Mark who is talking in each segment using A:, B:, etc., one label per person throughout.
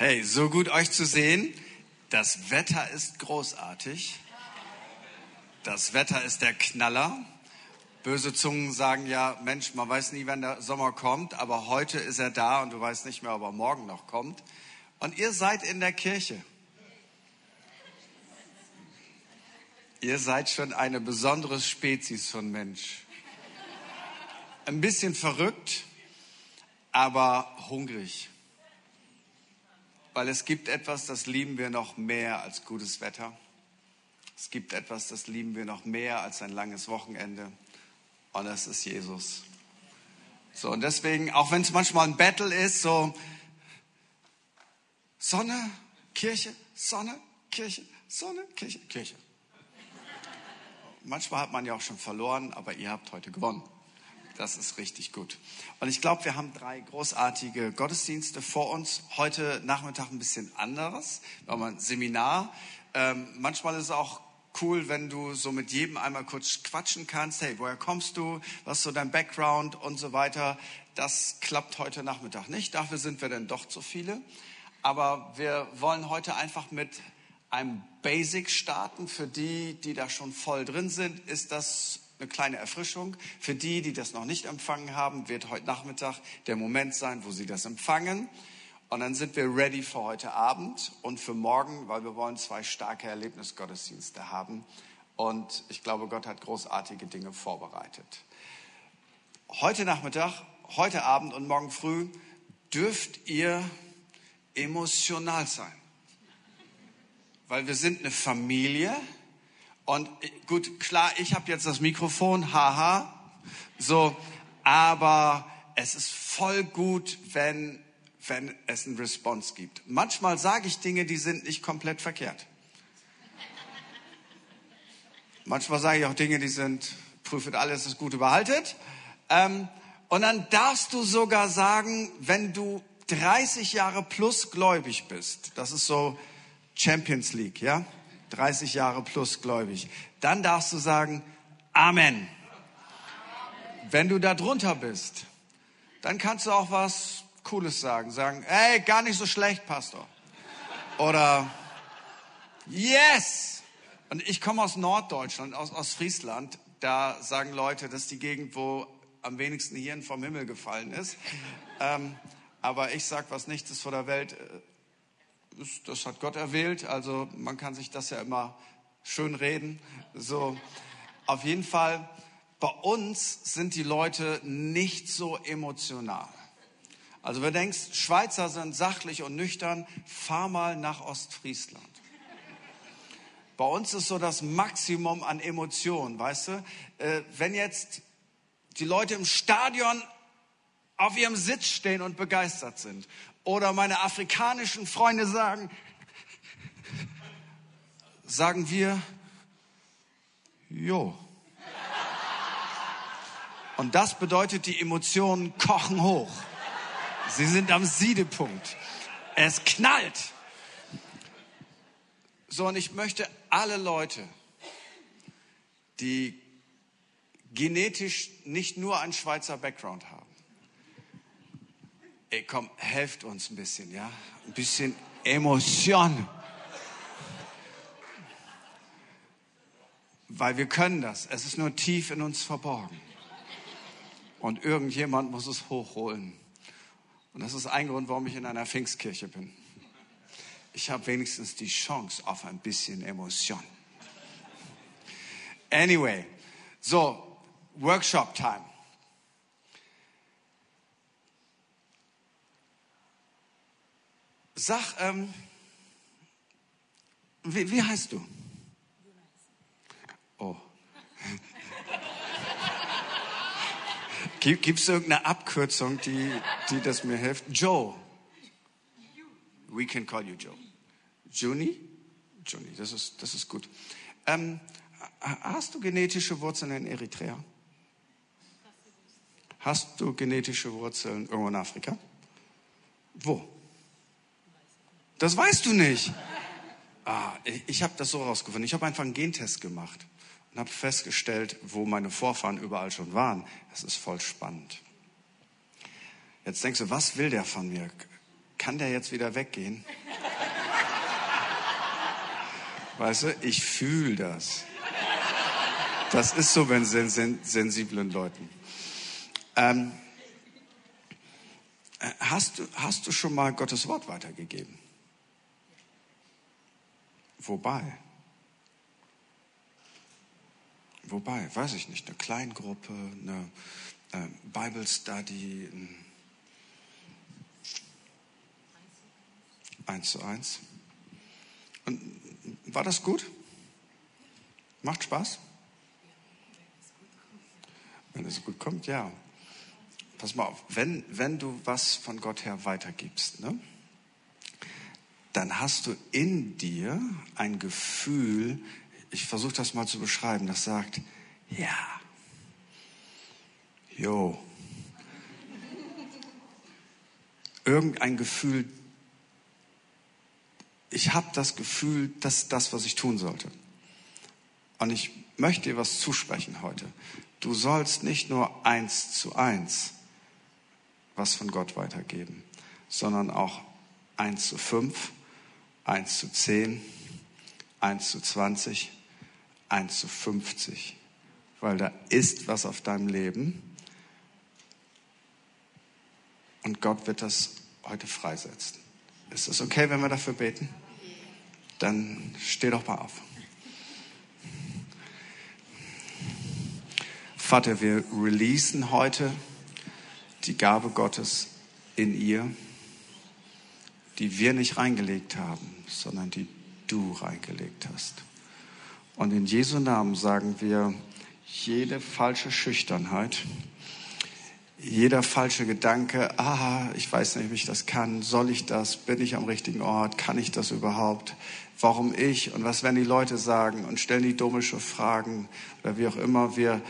A: Hey, so gut euch zu sehen. Das Wetter ist großartig. Das Wetter ist der Knaller. Böse Zungen sagen ja, Mensch, man weiß nie, wann der Sommer kommt, aber heute ist er da und du weißt nicht mehr, ob er morgen noch kommt. Und ihr seid in der Kirche. Ihr seid schon eine besondere Spezies von Mensch. Ein bisschen verrückt, aber hungrig. Weil es gibt etwas, das lieben wir noch mehr als gutes Wetter. Es gibt etwas, das lieben wir noch mehr als ein langes Wochenende. Und das ist Jesus. So, und deswegen, auch wenn es manchmal ein Battle ist, so Sonne, Kirche, Sonne, Kirche, Sonne, Kirche, Kirche. Manchmal hat man ja auch schon verloren, aber ihr habt heute gewonnen. Das ist richtig gut. Und ich glaube, wir haben drei großartige Gottesdienste vor uns. Heute Nachmittag ein bisschen anderes. Wir haben ein Seminar. Ähm, manchmal ist es auch cool, wenn du so mit jedem einmal kurz quatschen kannst. Hey, woher kommst du? Was ist so dein Background und so weiter? Das klappt heute Nachmittag nicht. Dafür sind wir dann doch zu viele. Aber wir wollen heute einfach mit einem Basic starten. Für die, die da schon voll drin sind, ist das eine kleine Erfrischung. Für die, die das noch nicht empfangen haben, wird heute Nachmittag der Moment sein, wo sie das empfangen. Und dann sind wir ready für heute Abend und für morgen, weil wir wollen zwei starke Erlebnisgottesdienste haben. Und ich glaube, Gott hat großartige Dinge vorbereitet. Heute Nachmittag, heute Abend und morgen früh dürft ihr emotional sein. Weil wir sind eine Familie. Und gut, klar, ich habe jetzt das Mikrofon, haha. So, aber es ist voll gut, wenn wenn es einen Response gibt. Manchmal sage ich Dinge, die sind nicht komplett verkehrt. Manchmal sage ich auch Dinge, die sind, prüfet alles, das Gute behaltet. Ähm, und dann darfst du sogar sagen, wenn du 30 Jahre plus gläubig bist, das ist so Champions League, ja? 30 Jahre plus gläubig, dann darfst du sagen, Amen. Wenn du da drunter bist, dann kannst du auch was Cooles sagen. Sagen, ey, gar nicht so schlecht, Pastor. Oder yes! Und ich komme aus Norddeutschland, aus Ostfriesland. Da sagen Leute, das ist die Gegend, wo am wenigsten Hirn vom Himmel gefallen ist. Ähm, aber ich sag, was nichts ist vor der Welt, das hat Gott erwählt. Also man kann sich das ja immer schön reden. So, auf jeden Fall, bei uns sind die Leute nicht so emotional. Also wenn du denkst, Schweizer sind sachlich und nüchtern, fahr mal nach Ostfriesland. Bei uns ist so das Maximum an Emotionen, weißt du? Äh, wenn jetzt die Leute im Stadion auf ihrem Sitz stehen und begeistert sind oder meine afrikanischen Freunde sagen, sagen wir, jo. Und das bedeutet, die Emotionen kochen hoch. Sie sind am Siedepunkt. Es knallt. So, und ich möchte alle Leute, die genetisch nicht nur einen Schweizer Background haben, ey, komm, helft uns ein bisschen, ja? Ein bisschen Emotion. Weil wir können das. Es ist nur tief in uns verborgen. Und irgendjemand muss es hochholen. Und das ist ein Grund, warum ich in einer Pfingstkirche bin. Ich habe wenigstens die Chance auf ein bisschen Emotion. Anyway, so, Workshop Sag, ähm, wie, wie heißt du? Oh. Gibt es irgendeine Abkürzung, die, die das mir hilft? Joe. We can call you Joe. Juni? Juni, das ist, das ist gut. Ähm, hast du genetische Wurzeln in Eritrea? Hast du genetische Wurzeln irgendwo in Afrika? Wo? Das weißt du nicht. Ah, ich, ich habe das so rausgefunden. Ich habe einfach einen Gentest gemacht und habe festgestellt, wo meine Vorfahren überall schon waren. Das ist voll spannend. Jetzt denkst du, was will der von mir? kann der jetzt wieder weggehen? Weißt du, ich fühle das. Das ist so bei sen sen sensiblen Leuten. Ähm, äh, hast, du, hast du schon mal Gottes Wort weitergegeben? Wobei? Wobei, weiß ich nicht, eine Kleingruppe, eine äh, Bible Study, ein eins zu eins. Und war das gut? Macht Spaß? Wenn es gut kommt, ja. Pass mal auf, wenn, wenn du was von Gott her weitergibst, ne, dann hast du in dir ein Gefühl, ich versuche das mal zu beschreiben, das sagt, ja, jo, irgendein Gefühl, ich habe das Gefühl, das ist das, was ich tun sollte. Und ich möchte dir was zusprechen heute. Du sollst nicht nur eins zu eins was von Gott weitergeben, sondern auch eins zu fünf, eins zu zehn, eins zu zwanzig, eins zu fünfzig, weil da ist was auf deinem Leben und Gott wird das heute freisetzen. Ist es okay, wenn wir dafür beten? Dann steh doch mal auf. Vater, wir releasen heute die Gabe Gottes in ihr, die wir nicht reingelegt haben, sondern die du reingelegt hast. Und in Jesu Namen sagen wir, jede falsche Schüchternheit, jeder falsche Gedanke, ah, ich weiß nicht, ob ich das kann, soll ich das, bin ich am richtigen Ort, kann ich das überhaupt, warum ich und was werden die Leute sagen und stellen die dummische Fragen oder wie auch immer. Wir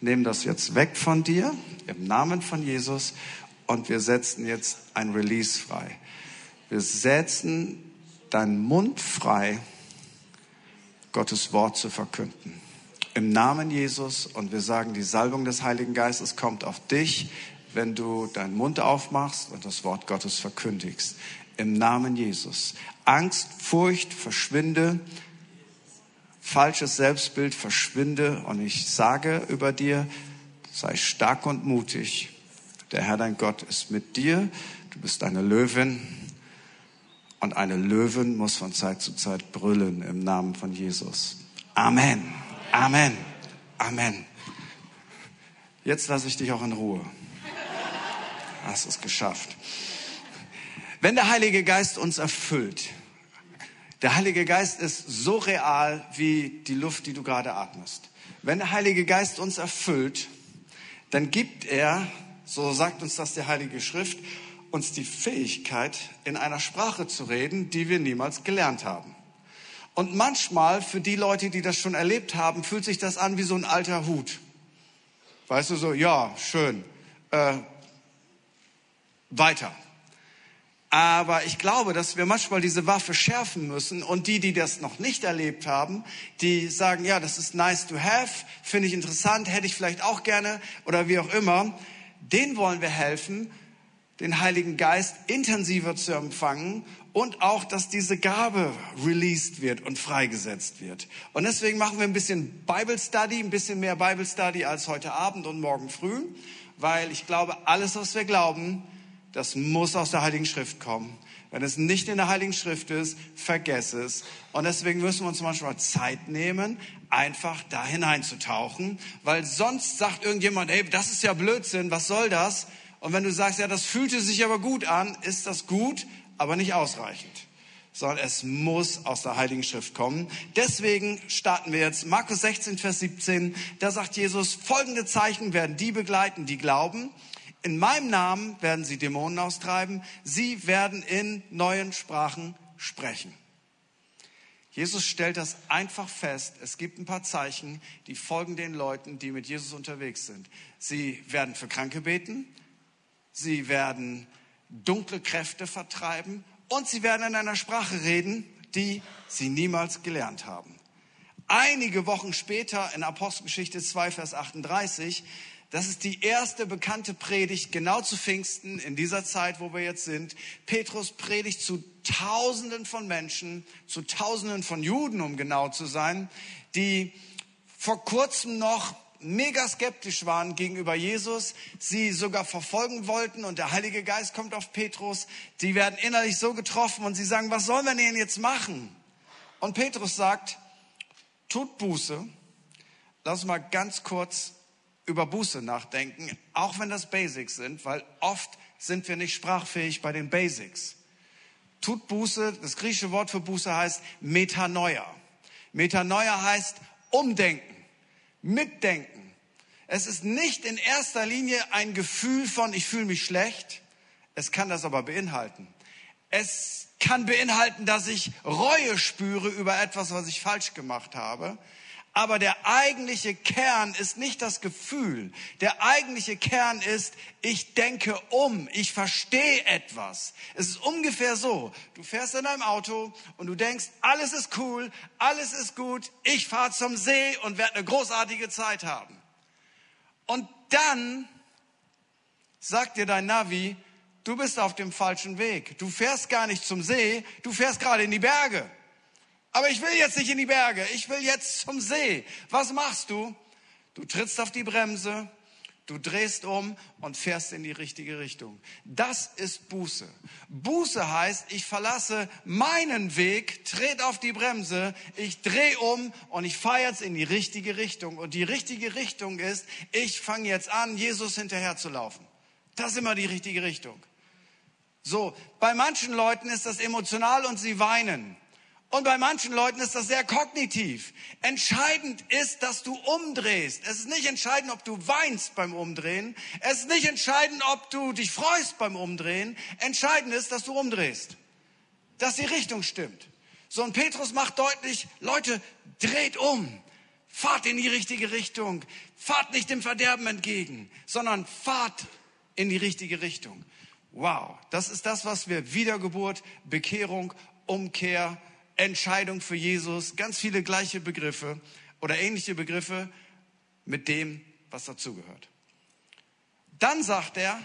A: nehmen das jetzt weg von dir im Namen von Jesus und wir setzen jetzt ein Release frei. Wir setzen deinen Mund frei, Gottes Wort zu verkünden im Namen Jesus und wir sagen, die Salbung des Heiligen Geistes kommt auf dich, wenn du deinen Mund aufmachst und das Wort Gottes verkündigst. Im Namen Jesus. Angst, Furcht, verschwinde. Falsches Selbstbild, verschwinde. Und ich sage über dir, sei stark und mutig. Der Herr dein Gott ist mit dir. Du bist eine Löwin. Und eine Löwin muss von Zeit zu Zeit brüllen im Namen von Jesus. Amen. Amen. Amen. Jetzt lasse ich dich auch in Ruhe. Hast es geschafft. Wenn der Heilige Geist uns erfüllt, der Heilige Geist ist so real wie die Luft, die du gerade atmest. Wenn der Heilige Geist uns erfüllt, dann gibt er, so sagt uns das der Heilige Schrift, uns die Fähigkeit, in einer Sprache zu reden, die wir niemals gelernt haben. Und manchmal, für die Leute, die das schon erlebt haben, fühlt sich das an wie so ein alter Hut. Weißt du, so, ja, schön. Äh, weiter. Aber ich glaube, dass wir manchmal diese Waffe schärfen müssen und die, die das noch nicht erlebt haben, die sagen, ja, das ist nice to have, finde ich interessant, hätte ich vielleicht auch gerne oder wie auch immer, denen wollen wir helfen, den Heiligen Geist intensiver zu empfangen und auch, dass diese Gabe released wird und freigesetzt wird. Und deswegen machen wir ein bisschen Bible Study, ein bisschen mehr Bible Study als heute Abend und morgen früh, weil ich glaube, alles, was wir glauben, das muss aus der Heiligen Schrift kommen. Wenn es nicht in der Heiligen Schrift ist, vergess es. Und deswegen müssen wir uns manchmal Zeit nehmen, einfach da hineinzutauchen, weil sonst sagt irgendjemand, hey, das ist ja Blödsinn, was soll das? Und wenn du sagst, ja, das fühlte sich aber gut an, ist das gut, aber nicht ausreichend, sondern es muss aus der Heiligen Schrift kommen. Deswegen starten wir jetzt Markus 16, Vers 17. Da sagt Jesus, folgende Zeichen werden die begleiten, die glauben. In meinem Namen werden sie Dämonen austreiben. Sie werden in neuen Sprachen sprechen. Jesus stellt das einfach fest. Es gibt ein paar Zeichen, die folgen den Leuten, die mit Jesus unterwegs sind. Sie werden für Kranke beten. Sie werden dunkle Kräfte vertreiben und sie werden in einer Sprache reden, die sie niemals gelernt haben. Einige Wochen später in Apostelgeschichte 2, Vers 38, Das ist die erste bekannte Predigt genau zu Pfingsten in dieser Zeit, wo wir jetzt sind. Petrus predigt zu Tausenden von Menschen, zu Tausenden von Juden, um genau zu sein, die vor kurzem noch mega skeptisch waren gegenüber Jesus, sie sogar verfolgen wollten und der Heilige Geist kommt auf Petrus. Die werden innerlich so getroffen und sie sagen, was sollen wir denn jetzt machen? Und Petrus sagt, tut Buße. Lass mal ganz kurz über Buße nachdenken, auch wenn das Basics sind, weil oft sind wir nicht sprachfähig bei den Basics. Tut Buße, das griechische Wort für Buße heißt Metanoia. Metanoia heißt umdenken, mitdenken. Es ist nicht in erster Linie ein Gefühl von, ich fühle mich schlecht. Es kann das aber beinhalten. Es kann beinhalten, dass ich Reue spüre über etwas, was ich falsch gemacht habe. Aber der eigentliche Kern ist nicht das Gefühl. Der eigentliche Kern ist, ich denke um, ich verstehe etwas. Es ist ungefähr so, du fährst in deinem Auto und du denkst, alles ist cool, alles ist gut, ich fahre zum See und werde eine großartige Zeit haben. Und dann sagt dir dein Navi, du bist auf dem falschen Weg. Du fährst gar nicht zum See, du fährst gerade in die Berge. Aber ich will jetzt nicht in die Berge, ich will jetzt zum See. Was machst du? Du trittst auf die Bremse, du drehst um und fährst in die richtige Richtung. Das ist Buße. Buße heißt, ich verlasse meinen Weg, trete auf die Bremse, ich drehe um und ich fahre jetzt in die richtige Richtung. Und die richtige Richtung ist, ich fange jetzt an, Jesus hinterher zu laufen. Das ist immer die richtige Richtung. So, bei manchen Leuten ist das emotional und sie weinen. Und bei manchen Leuten ist das sehr kognitiv. Entscheidend ist, dass du umdrehst. Es ist nicht entscheidend, ob du weinst beim Umdrehen. Es ist nicht entscheidend, ob du dich freust beim Umdrehen. Entscheidend ist, dass du umdrehst. Dass die Richtung stimmt. So, und Petrus macht deutlich, Leute, dreht um. Fahrt in die richtige Richtung. Fahrt nicht dem Verderben entgegen, sondern fahrt in die richtige Richtung. Wow, das ist das, was wir Wiedergeburt, Bekehrung, Umkehr, Entscheidung für Jesus, ganz viele gleiche Begriffe oder ähnliche Begriffe mit dem, was dazugehört. Dann sagt er,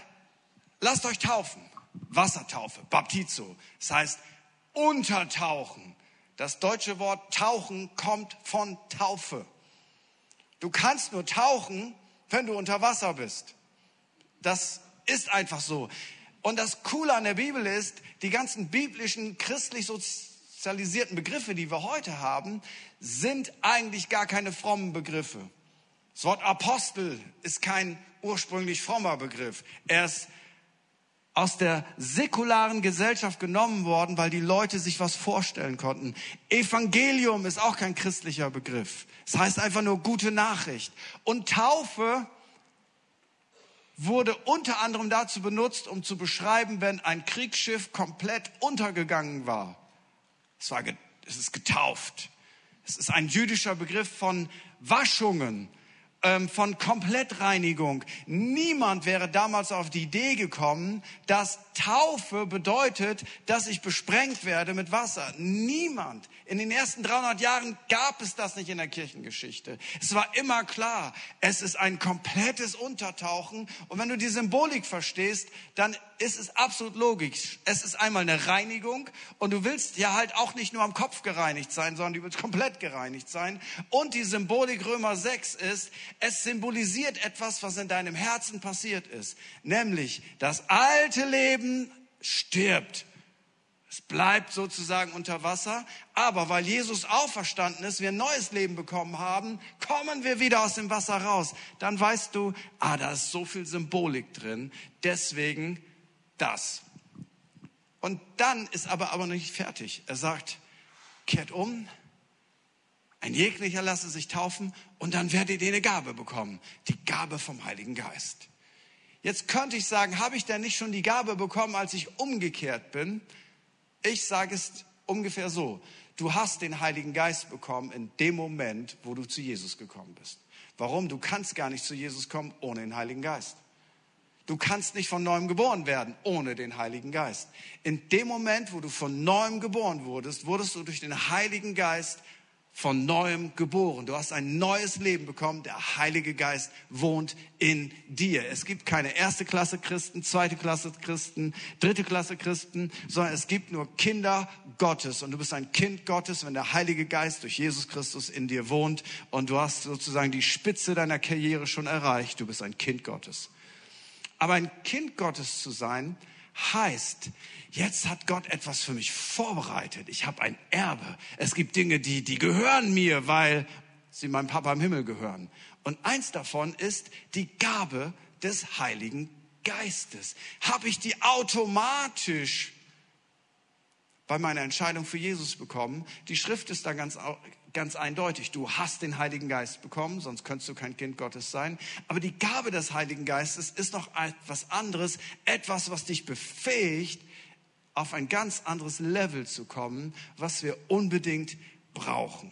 A: lasst euch taufen. Wassertaufe, Baptizo. Das heißt untertauchen. Das deutsche Wort tauchen kommt von Taufe. Du kannst nur tauchen, wenn du unter Wasser bist. Das ist einfach so. Und das Coole an der Bibel ist, die ganzen biblischen, christlich sozialisierten Begriffe, die wir heute haben, sind eigentlich gar keine frommen Begriffe. Das Wort Apostel ist kein ursprünglich frommer Begriff. Er ist aus der säkularen Gesellschaft genommen worden, weil die Leute sich was vorstellen konnten. Evangelium ist auch kein christlicher Begriff. Es das heißt einfach nur gute Nachricht. Und Taufe wurde unter anderem dazu benutzt, um zu beschreiben, wenn ein Kriegsschiff komplett untergegangen war. Es, war, es ist getauft. Es ist ein jüdischer Begriff von Waschungen, ähm, von Komplettreinigung. Niemand wäre damals auf die Idee gekommen, dass Taufe bedeutet, dass ich besprengt werde mit Wasser. Niemand. In den ersten 300 Jahren gab es das nicht in der Kirchengeschichte. Es war immer klar, es ist ein komplettes Untertauchen. Und wenn du die Symbolik verstehst, dann ist es absolut logisch. Es ist einmal eine Reinigung und du willst ja halt auch nicht nur am Kopf gereinigt sein, sondern du willst komplett gereinigt sein. Und die Symbolik Römer 6 ist, es symbolisiert etwas, was in deinem Herzen passiert ist. Nämlich, das alte Leben stirbt. Es bleibt sozusagen unter Wasser. Aber weil Jesus auferstanden ist, wir ein neues Leben bekommen haben, kommen wir wieder aus dem Wasser raus. Dann weißt du, ah, da ist so viel Symbolik drin. Deswegen das. Und dann ist aber aber noch nicht fertig. Er sagt, kehrt um, ein jeglicher lasse sich taufen und dann werdet ihr eine Gabe bekommen. Die Gabe vom Heiligen Geist. Jetzt könnte ich sagen, habe ich denn nicht schon die Gabe bekommen, als ich umgekehrt bin? Ich sage es ungefähr so. Du hast den Heiligen Geist bekommen in dem Moment, wo du zu Jesus gekommen bist. Warum? Du kannst gar nicht zu Jesus kommen ohne den Heiligen Geist. Du kannst nicht von neuem geboren werden ohne den Heiligen Geist. In dem Moment, wo du von neuem geboren wurdest, wurdest du durch den Heiligen Geist von neuem geboren. Du hast ein neues Leben bekommen. Der Heilige Geist wohnt in dir. Es gibt keine erste Klasse Christen, zweite Klasse Christen, dritte Klasse Christen, sondern es gibt nur Kinder Gottes. Und du bist ein Kind Gottes, wenn der Heilige Geist durch Jesus Christus in dir wohnt. Und du hast sozusagen die Spitze deiner Karriere schon erreicht. Du bist ein Kind Gottes. Aber ein Kind Gottes zu sein, heißt, jetzt hat Gott etwas für mich vorbereitet. Ich habe ein Erbe. Es gibt Dinge, die, die gehören mir, weil sie meinem Papa im Himmel gehören. Und eins davon ist die Gabe des Heiligen Geistes. Habe ich die automatisch bei meiner Entscheidung für Jesus bekommen? Die Schrift ist da ganz, ganz eindeutig. Du hast den Heiligen Geist bekommen, sonst könntest du kein Kind Gottes sein. Aber die Gabe des Heiligen Geistes ist noch etwas anderes, etwas, was dich befähigt, auf ein ganz anderes Level zu kommen, was wir unbedingt brauchen.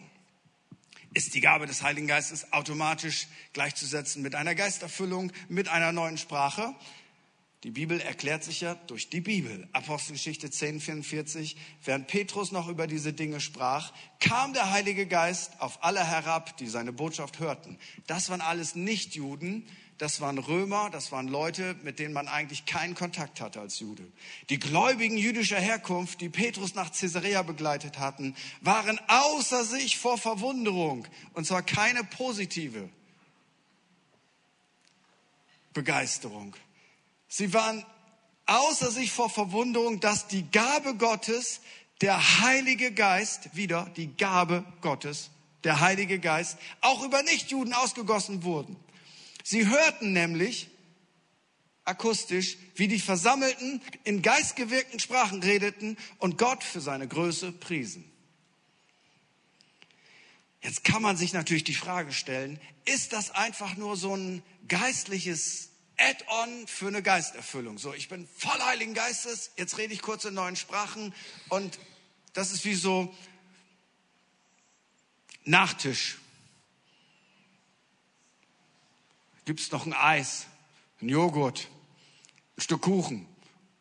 A: Ist die Gabe des Heiligen Geistes automatisch gleichzusetzen mit einer Geisterfüllung, mit einer neuen Sprache? Die Bibel erklärt sich ja durch die Bibel. Apostelgeschichte 10, 44. Während Petrus noch über diese Dinge sprach, kam der Heilige Geist auf alle herab, die seine Botschaft hörten. Das waren alles Nichtjuden. Das waren Römer, das waren Leute, mit denen man eigentlich keinen Kontakt hatte als Jude. Die Gläubigen jüdischer Herkunft, die Petrus nach Caesarea begleitet hatten, waren außer sich vor Verwunderung. Und zwar keine positive Begeisterung. Sie waren außer sich vor Verwunderung, dass die Gabe Gottes, der Heilige Geist, wieder die Gabe Gottes, der Heilige Geist, auch über Nichtjuden ausgegossen wurden. Sie hörten nämlich akustisch, wie die Versammelten in geistgewirkten Sprachen redeten und Gott für seine Größe priesen. Jetzt kann man sich natürlich die Frage stellen, ist das einfach nur so ein geistliches Add-on für eine Geisterfüllung. So, ich bin voll Heiligen Geistes, jetzt rede ich kurz in neuen Sprachen und das ist wie so Nachtisch. Gibt es noch ein Eis, ein Joghurt, ein Stück Kuchen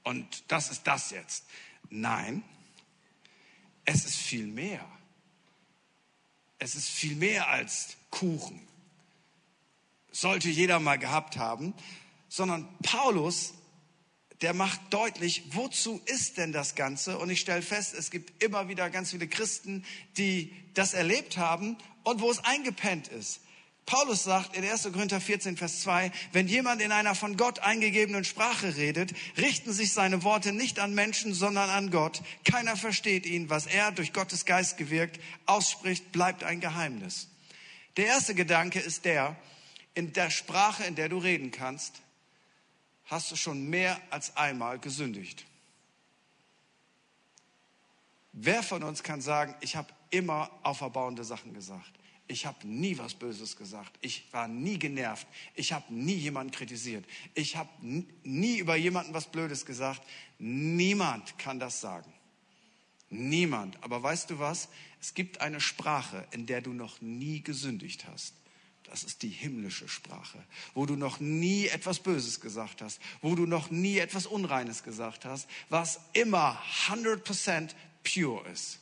A: und das ist das jetzt. Nein, es ist viel mehr. Es ist viel mehr als Kuchen. Sollte jeder mal gehabt haben sondern Paulus, der macht deutlich, wozu ist denn das Ganze? Und ich stelle fest, es gibt immer wieder ganz viele Christen, die das erlebt haben und wo es eingepennt ist. Paulus sagt in 1. Korinther 14, Vers 2, wenn jemand in einer von Gott eingegebenen Sprache redet, richten sich seine Worte nicht an Menschen, sondern an Gott. Keiner versteht ihn. Was er durch Gottes Geist gewirkt ausspricht, bleibt ein Geheimnis. Der erste Gedanke ist der, in der Sprache, in der du reden kannst, hast du schon mehr als einmal gesündigt. Wer von uns kann sagen, ich habe immer auferbauende Sachen gesagt? Ich habe nie was Böses gesagt. Ich war nie genervt. Ich habe nie jemanden kritisiert. Ich habe nie über jemanden was Blödes gesagt. Niemand kann das sagen. Niemand. Aber weißt du was? Es gibt eine Sprache, in der du noch nie gesündigt hast. Das ist die himmlische Sprache, wo du noch nie etwas Böses gesagt hast, wo du noch nie etwas Unreines gesagt hast, was immer 100% pure ist.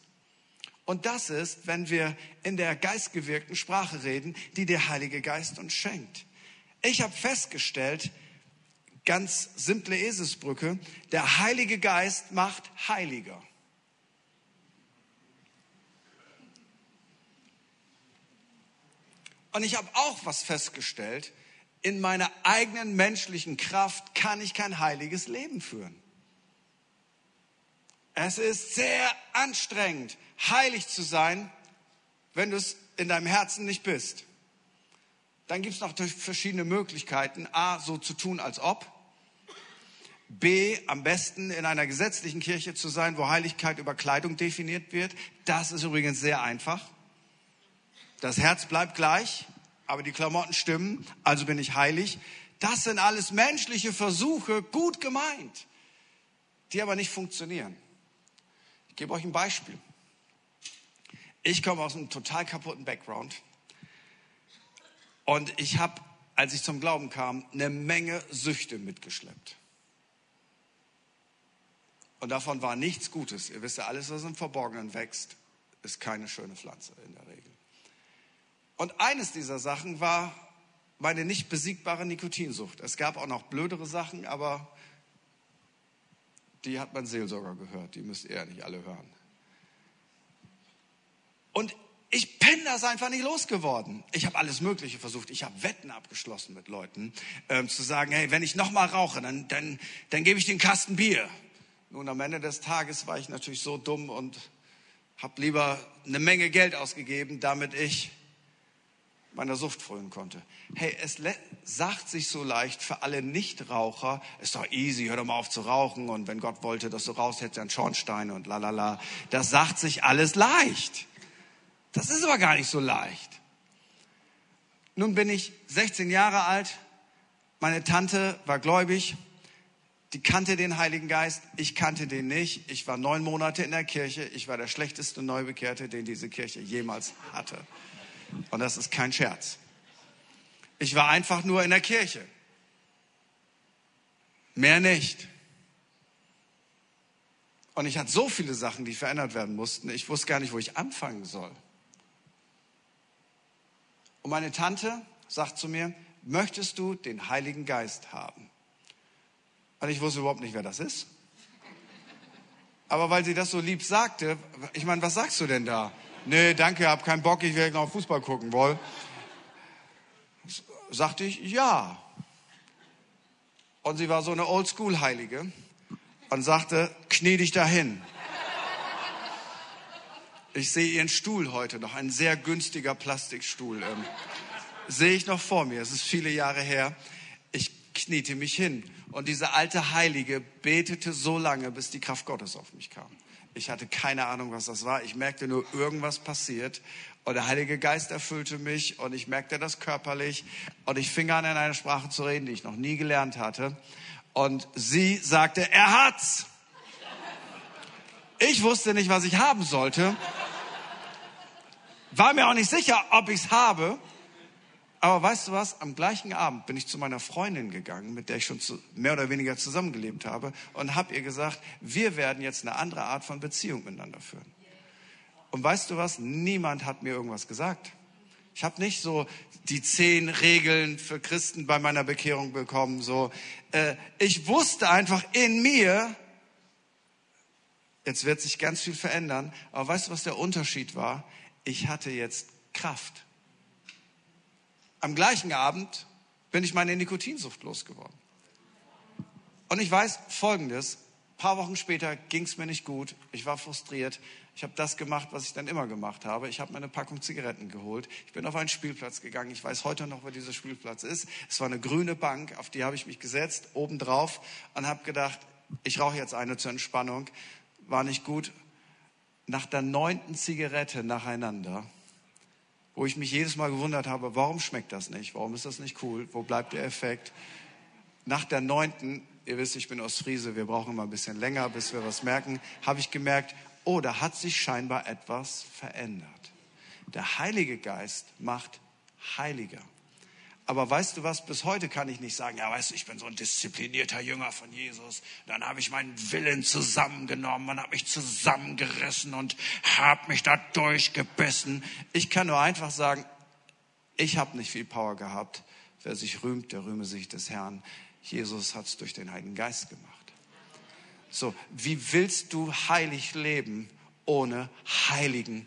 A: Und das ist, wenn wir in der geistgewirkten Sprache reden, die der Heilige Geist uns schenkt. Ich habe festgestellt, ganz simple Eselsbrücke, der Heilige Geist macht heiliger. Und ich habe auch was festgestellt. In meiner eigenen menschlichen Kraft kann ich kein heiliges Leben führen. Es ist sehr anstrengend, heilig zu sein, wenn du es in deinem Herzen nicht bist. Dann gibt es noch verschiedene Möglichkeiten. A, so zu tun, als ob. B, am besten in einer gesetzlichen Kirche zu sein, wo Heiligkeit über Kleidung definiert wird. Das ist übrigens sehr einfach. Das Herz bleibt gleich, aber die Klamotten stimmen, also bin ich heilig. Das sind alles menschliche Versuche, gut gemeint, die aber nicht funktionieren. Ich gebe euch ein Beispiel. Ich komme aus einem total kaputten Background und ich habe, als ich zum Glauben kam, eine Menge Süchte mitgeschleppt. Und davon war nichts Gutes. Ihr wisst ja, alles, was im Verborgenen wächst, ist keine schöne Pflanze in der Regel. Und eines dieser Sachen war meine nicht besiegbare Nikotinsucht. Es gab auch noch blödere Sachen, aber die hat mein Seelsorger gehört. Die müsst ihr ja nicht alle hören. Und ich bin das einfach nicht losgeworden. Ich habe alles Mögliche versucht. Ich habe Wetten abgeschlossen mit Leuten, ähm, zu sagen, hey, wenn ich nochmal rauche, dann, dann, dann gebe ich den Kasten Bier. Nun, am Ende des Tages war ich natürlich so dumm und habe lieber eine Menge Geld ausgegeben, damit ich meiner Sucht frönen konnte. Hey, es sagt sich so leicht für alle Nichtraucher, ist doch easy, hör doch mal auf zu rauchen und wenn Gott wollte, dass du raus hättest, dann Schornsteine und lalala. Das sagt sich alles leicht. Das ist aber gar nicht so leicht. Nun bin ich 16 Jahre alt, meine Tante war gläubig, die kannte den Heiligen Geist, ich kannte den nicht. Ich war neun Monate in der Kirche, ich war der schlechteste Neubekehrte, den diese Kirche jemals hatte. Und das ist kein Scherz. Ich war einfach nur in der Kirche. Mehr nicht. Und ich hatte so viele Sachen, die verändert werden mussten. Ich wusste gar nicht, wo ich anfangen soll. Und meine Tante sagt zu mir, möchtest du den Heiligen Geist haben? Und ich wusste überhaupt nicht, wer das ist. Aber weil sie das so lieb sagte, ich meine, was sagst du denn da? Nee, danke, hab keinen Bock, ich will noch Fußball gucken wollen. Sagte ich, ja. Und sie war so eine Oldschool-Heilige und sagte, knie dich dahin. Ich sehe ihren Stuhl heute noch, ein sehr günstiger Plastikstuhl. Ähm, sehe ich noch vor mir, es ist viele Jahre her. Ich kniete mich hin und diese alte Heilige betete so lange, bis die Kraft Gottes auf mich kam. Ich hatte keine Ahnung, was das war. Ich merkte nur, irgendwas passiert. Und der Heilige Geist erfüllte mich und ich merkte das körperlich. Und ich fing an, in einer Sprache zu reden, die ich noch nie gelernt hatte. Und sie sagte, er hat's. Ich wusste nicht, was ich haben sollte. War mir auch nicht sicher, ob ich's habe. Aber weißt du was? Am gleichen Abend bin ich zu meiner Freundin gegangen, mit der ich schon zu, mehr oder weniger zusammengelebt habe, und habe ihr gesagt, wir werden jetzt eine andere Art von Beziehung miteinander führen. Und weißt du was? Niemand hat mir irgendwas gesagt. Ich habe nicht so die zehn Regeln für Christen bei meiner Bekehrung bekommen. So, äh, ich wusste einfach in mir, jetzt wird sich ganz viel verändern. Aber weißt du, was der Unterschied war? Ich hatte jetzt Kraft. Am gleichen Abend bin ich meine Nikotinsucht losgeworden. Und ich weiß Folgendes, ein paar Wochen später ging es mir nicht gut, ich war frustriert, ich habe das gemacht, was ich dann immer gemacht habe. Ich habe mir eine Packung Zigaretten geholt. Ich bin auf einen Spielplatz gegangen. Ich weiß heute noch, wo dieser Spielplatz ist. Es war eine grüne Bank, auf die habe ich mich gesetzt, obendrauf und habe gedacht, ich rauche jetzt eine zur Entspannung. War nicht gut. Nach der neunten Zigarette nacheinander wo ich mich jedes Mal gewundert habe, warum schmeckt das nicht? Warum ist das nicht cool? Wo bleibt der Effekt? Nach der neunten, ihr wisst, ich bin aus Friese, wir brauchen immer ein bisschen länger, bis wir was merken, habe ich gemerkt, oh, da hat sich scheinbar etwas verändert. Der Heilige Geist macht heiliger. Aber weißt du was, bis heute kann ich nicht sagen, ja, weißt du, ich bin so ein disziplinierter Jünger von Jesus. Dann habe ich meinen Willen zusammengenommen und habe mich zusammengerissen und habe mich da durchgebissen. Ich kann nur einfach sagen, ich habe nicht viel Power gehabt. Wer sich rühmt, der rühme sich des Herrn. Jesus hat es durch den Heiligen Geist gemacht. So, wie willst du heilig leben ohne Heiligen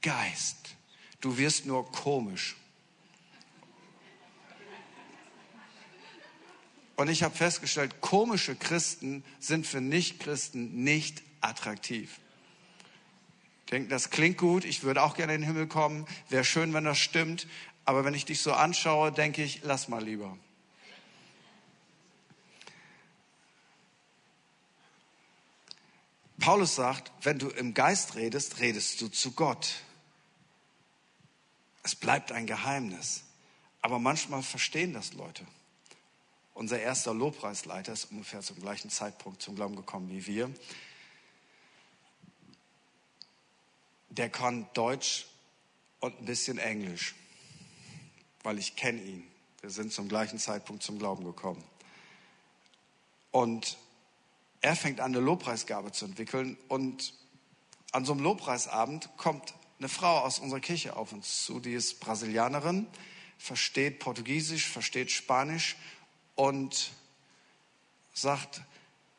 A: Geist? Du wirst nur komisch. Und ich habe festgestellt, komische Christen sind für Nichtchristen nicht attraktiv. Denken, das klingt gut, ich würde auch gerne in den Himmel kommen, wäre schön, wenn das stimmt, aber wenn ich dich so anschaue, denke ich, lass mal lieber. Paulus sagt, wenn du im Geist redest, redest du zu Gott. Es bleibt ein Geheimnis. Aber manchmal verstehen das Leute. Unser erster Lobpreisleiter ist ungefähr zum gleichen Zeitpunkt zum Glauben gekommen wie wir. Der kann Deutsch und ein bisschen Englisch, weil ich kenne ihn. Wir sind zum gleichen Zeitpunkt zum Glauben gekommen. Und er fängt an, eine Lobpreisgabe zu entwickeln. Und an so einem Lobpreisabend kommt eine Frau aus unserer Kirche auf uns zu, die ist Brasilianerin, versteht Portugiesisch, versteht Spanisch und sagt,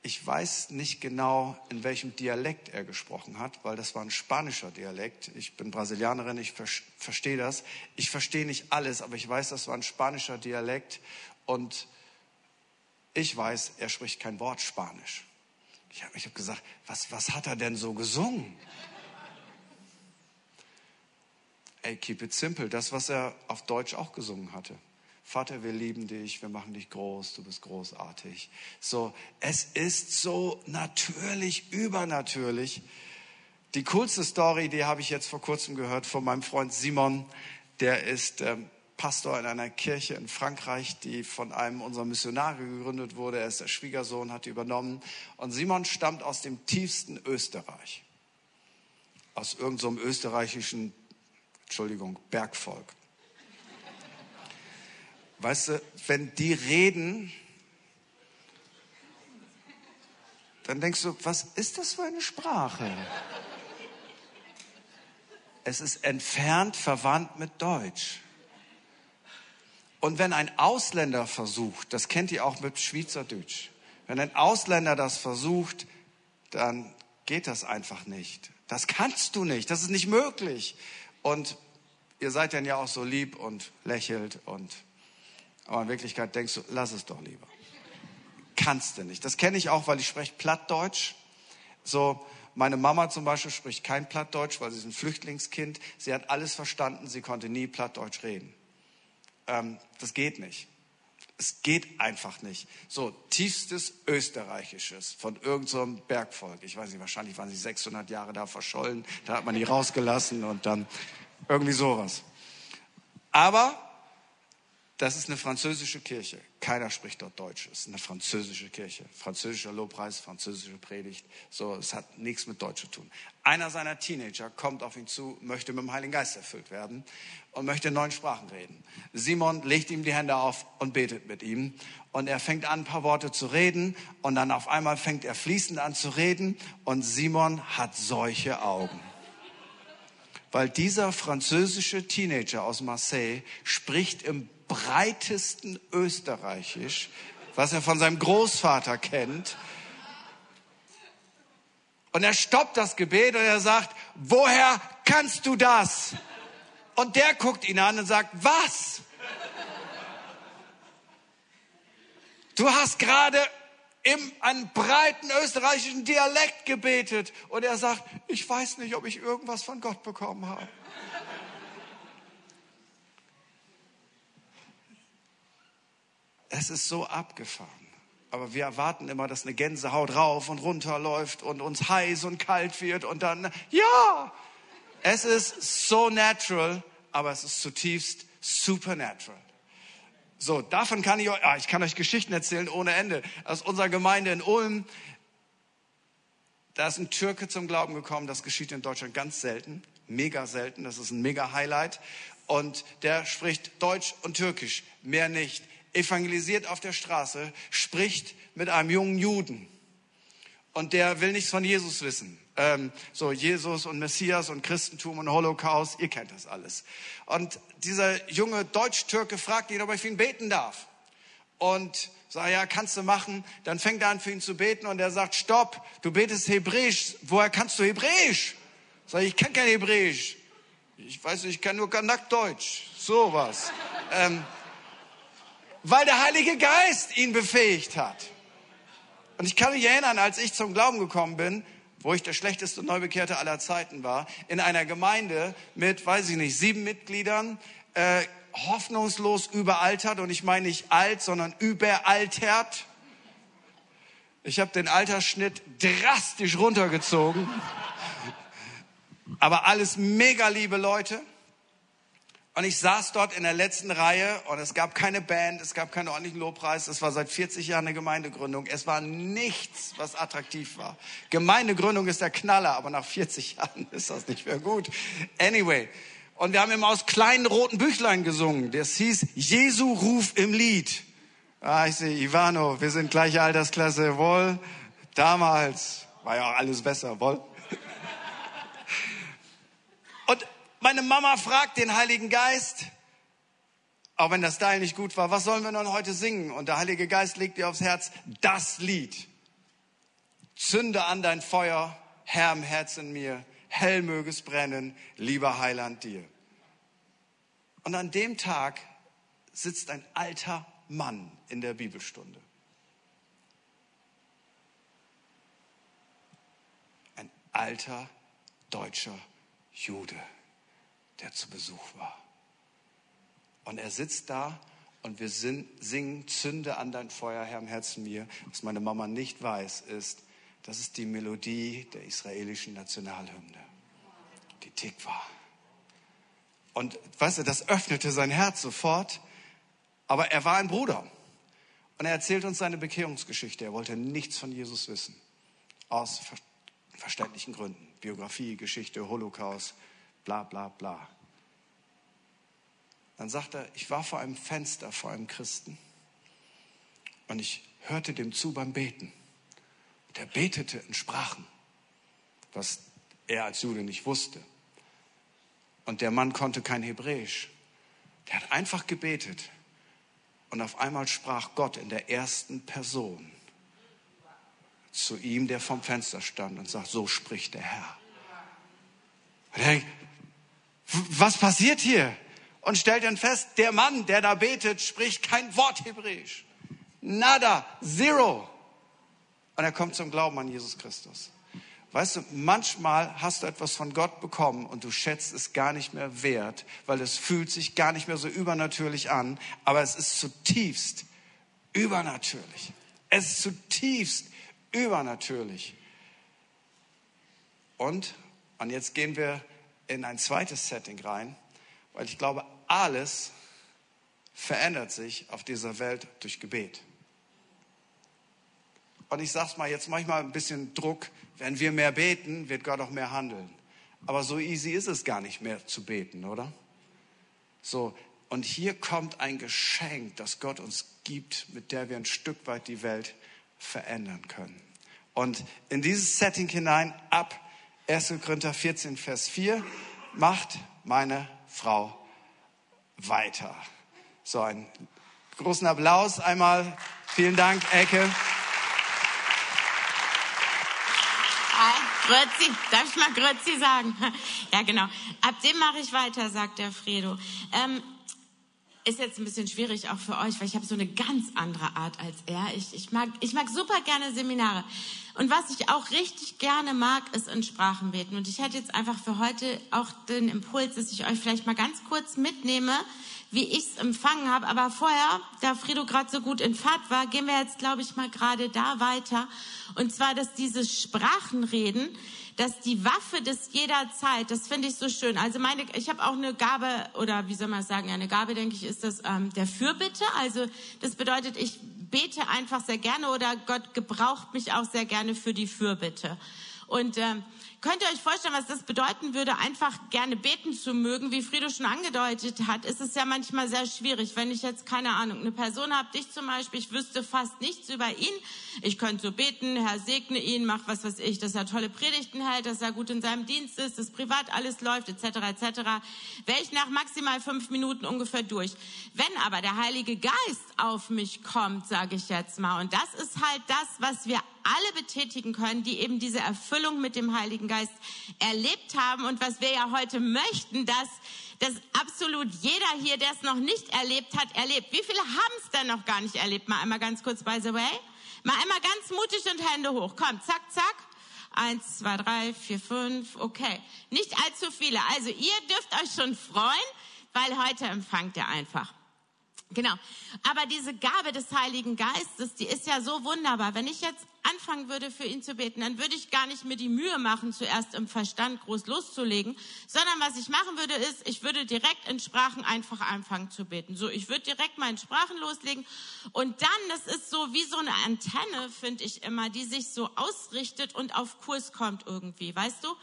A: ich weiß nicht genau, in welchem Dialekt er gesprochen hat, weil das war ein spanischer Dialekt. Ich bin Brasilianerin, ich verstehe das. Ich verstehe nicht alles, aber ich weiß, das war ein spanischer Dialekt und ich weiß, er spricht kein Wort Spanisch. Ich habe hab gesagt, was, was hat er denn so gesungen? Ey, keep it simple. Das, was er auf Deutsch auch gesungen hatte. Vater, wir lieben dich, wir machen dich groß, du bist großartig. So, es ist so natürlich, übernatürlich. Die coolste Story, die habe ich jetzt vor kurzem gehört von meinem Freund Simon. Der ist ähm, Pastor in einer Kirche in Frankreich, die von einem unserer Missionare gegründet wurde. Er ist der Schwiegersohn, hat die übernommen. Und Simon stammt aus dem tiefsten Österreich. Aus irgendeinem so österreichischen, Entschuldigung, Bergvolk. Weißt du, wenn die reden, dann denkst du, was ist das für eine Sprache? Es ist entfernt verwandt mit Deutsch. Und wenn ein Ausländer versucht, das kennt ihr auch mit Schweizerdeutsch, wenn ein Ausländer das versucht, dann geht das einfach nicht. Das kannst du nicht, das ist nicht möglich. Und ihr seid dann ja auch so lieb und lächelt und aber in Wirklichkeit denkst du, lass es doch lieber. Kannst du nicht. Das kenne ich auch, weil ich spreche Plattdeutsch. So, meine Mama zum Beispiel spricht kein Plattdeutsch, weil sie ist ein Flüchtlingskind. Sie hat alles verstanden, sie konnte nie Plattdeutsch reden. Ähm, das geht nicht. Es geht einfach nicht. So, tiefstes Österreichisches von irgendeinem so Bergvolk. Ich weiß nicht, wahrscheinlich waren sie 600 Jahre da verschollen. Da hat man die rausgelassen und dann irgendwie sowas. Aber das ist eine französische Kirche. Keiner spricht dort Deutsch. Es ist eine französische Kirche. Französischer Lobpreis, französische Predigt. So, es hat nichts mit Deutsch zu tun. Einer seiner Teenager kommt auf ihn zu, möchte mit dem Heiligen Geist erfüllt werden und möchte in neuen Sprachen reden. Simon legt ihm die Hände auf und betet mit ihm. Und er fängt an, ein paar Worte zu reden. Und dann auf einmal fängt er fließend an zu reden. Und Simon hat solche Augen weil dieser französische Teenager aus Marseille spricht im breitesten Österreichisch, was er von seinem Großvater kennt. Und er stoppt das Gebet und er sagt, woher kannst du das? Und der guckt ihn an und sagt, was? Du hast gerade in einem breiten österreichischen Dialekt gebetet. Und er sagt, ich weiß nicht, ob ich irgendwas von Gott bekommen habe. Es ist so abgefahren. Aber wir erwarten immer, dass eine Gänsehaut rauf und runter läuft und uns heiß und kalt wird und dann, ja, es ist so natural, aber es ist zutiefst supernatural. So, davon kann ich euch, ah, ich kann euch Geschichten erzählen ohne Ende. Aus unserer Gemeinde in Ulm, da ist ein Türke zum Glauben gekommen. Das geschieht in Deutschland ganz selten, mega selten. Das ist ein mega Highlight. Und der spricht Deutsch und Türkisch, mehr nicht evangelisiert auf der Straße, spricht mit einem jungen Juden. Und der will nichts von Jesus wissen. Ähm, so Jesus und Messias und Christentum und Holocaust, ihr kennt das alles. Und dieser junge Deutsch-Türke fragt ihn, ob er für ihn beten darf. Und sagt, ja, kannst du machen. Dann fängt er an für ihn zu beten und er sagt, stopp, du betest Hebräisch. Woher kannst du Hebräisch? Sag ich, ich kann kein Hebräisch. Ich weiß nicht, ich kann nur Kanakdeutsch. Sowas. ähm, weil der Heilige Geist ihn befähigt hat. Und ich kann mich erinnern, als ich zum Glauben gekommen bin, wo ich der schlechteste Neubekehrte aller Zeiten war, in einer Gemeinde mit, weiß ich nicht, sieben Mitgliedern, äh, hoffnungslos überaltert und ich meine nicht alt, sondern überaltert. Ich habe den Altersschnitt drastisch runtergezogen, aber alles mega liebe Leute. Und ich saß dort in der letzten Reihe und es gab keine Band, es gab keinen ordentlichen Lobpreis. Es war seit 40 Jahren eine Gemeindegründung. Es war nichts, was attraktiv war. Gemeindegründung ist der Knaller, aber nach 40 Jahren ist das nicht mehr gut. Anyway. Und wir haben immer aus kleinen roten Büchlein gesungen. Das hieß Jesu Ruf im Lied. Ah, ich sehe Ivano, wir sind gleiche Altersklasse, wohl. Damals war ja auch alles besser, wohl. Und meine Mama fragt den Heiligen Geist, auch wenn das Teil nicht gut war, was sollen wir nun heute singen? Und der Heilige Geist legt dir aufs Herz das Lied. Zünde an dein Feuer, Herr im Herzen mir, hell möge es brennen, lieber Heiland dir. Und an dem Tag sitzt ein alter Mann in der Bibelstunde. Ein alter deutscher Jude, der zu Besuch war. Und er sitzt da und wir singen Zünde an dein Feuer, Herr im Herzen mir. Was meine Mama nicht weiß, ist, das ist die Melodie der israelischen Nationalhymne, die Tikva. Und weißt du, das öffnete sein Herz sofort, aber er war ein Bruder. Und er erzählt uns seine Bekehrungsgeschichte. Er wollte nichts von Jesus wissen. Aus verständlichen Gründen. Biografie, Geschichte, Holocaust, bla bla bla. Dann sagt er, ich war vor einem Fenster, vor einem Christen und ich hörte dem zu beim Beten. Der betete in Sprachen, was er als Jude nicht wusste. Und der Mann konnte kein Hebräisch. Der hat einfach gebetet. Und auf einmal sprach Gott in der ersten Person zu ihm, der vom Fenster stand und sagt, so spricht der Herr. Und er was passiert hier? und stellt dann fest, der Mann, der da betet, spricht kein Wort Hebräisch. Nada, zero. Und er kommt zum Glauben an Jesus Christus. Weißt du, manchmal hast du etwas von Gott bekommen und du schätzt es gar nicht mehr wert, weil es fühlt sich gar nicht mehr so übernatürlich an, aber es ist zutiefst übernatürlich. Es ist zutiefst übernatürlich. Und, und jetzt gehen wir in ein zweites Setting rein, weil ich glaube, alles verändert sich auf dieser Welt durch Gebet. Und ich sage es mal jetzt manchmal ein bisschen Druck, wenn wir mehr beten, wird Gott auch mehr handeln. Aber so easy ist es gar nicht mehr zu beten, oder? So, und hier kommt ein Geschenk, das Gott uns gibt, mit der wir ein Stück weit die Welt verändern können. Und in dieses Setting hinein, ab 1. Korinther 14, Vers 4, macht meine Frau weiter. So, einen großen Applaus einmal. Vielen Dank, Ecke.
B: Grüezi, darf ich mal Grüezi sagen? Ja, genau. Ab dem mache ich weiter, sagt der Fredo. Ähm, ist jetzt ein bisschen schwierig auch für euch, weil ich habe so eine ganz andere Art als er. Ich, ich, mag, ich mag super gerne Seminare. Und was ich auch richtig gerne mag, ist in Sprachen beten. Und ich hätte jetzt einfach für heute auch den Impuls, dass ich euch vielleicht mal ganz kurz mitnehme, wie ich es empfangen habe. Aber vorher, da Fredo gerade so gut in Fahrt war, gehen wir jetzt, glaube ich, mal gerade da weiter. Und zwar, dass dieses Sprachenreden, dass die Waffe des jederzeit, das finde ich so schön. Also meine, ich habe auch eine Gabe oder wie soll man sagen, eine Gabe, denke ich, ist das ähm, der Fürbitte. Also das bedeutet, ich bete einfach sehr gerne oder Gott gebraucht mich auch sehr gerne für die Fürbitte. Und ähm, Könnt ihr euch vorstellen, was das bedeuten würde, einfach gerne beten zu mögen? Wie Friedo schon angedeutet hat, ist es ja manchmal sehr schwierig. Wenn ich jetzt, keine Ahnung, eine Person habe, dich zum Beispiel, ich wüsste fast nichts über ihn. Ich könnte so beten, Herr segne ihn, mach was weiß ich, dass er tolle Predigten hält, dass er gut in seinem Dienst ist, dass privat alles läuft, etc., etc. Wäre ich nach maximal fünf Minuten ungefähr durch. Wenn aber der Heilige Geist auf mich kommt, sage ich jetzt mal, und das ist halt das, was wir alle betätigen können, die eben diese Erfüllung mit dem Heiligen Geist erlebt haben und was wir ja heute möchten, dass dass absolut jeder hier, der es noch nicht erlebt hat, erlebt. Wie viele haben es denn noch gar nicht erlebt? Mal einmal ganz kurz, by the way. Mal einmal ganz mutig und Hände hoch. Komm, zack, zack. Eins, zwei, drei, vier, fünf. Okay. Nicht allzu viele. Also ihr dürft euch schon freuen, weil heute empfangt ihr einfach. Genau. Aber diese Gabe des Heiligen Geistes, die ist ja so wunderbar. Wenn ich jetzt anfangen würde, für ihn zu beten, dann würde ich gar nicht mir die Mühe machen, zuerst im Verstand groß loszulegen, sondern was ich machen würde, ist, ich würde direkt in Sprachen einfach anfangen zu beten. So, ich würde direkt mal in Sprachen loslegen und dann, das ist so wie so eine Antenne, finde ich immer, die sich so ausrichtet und auf Kurs kommt irgendwie, weißt du?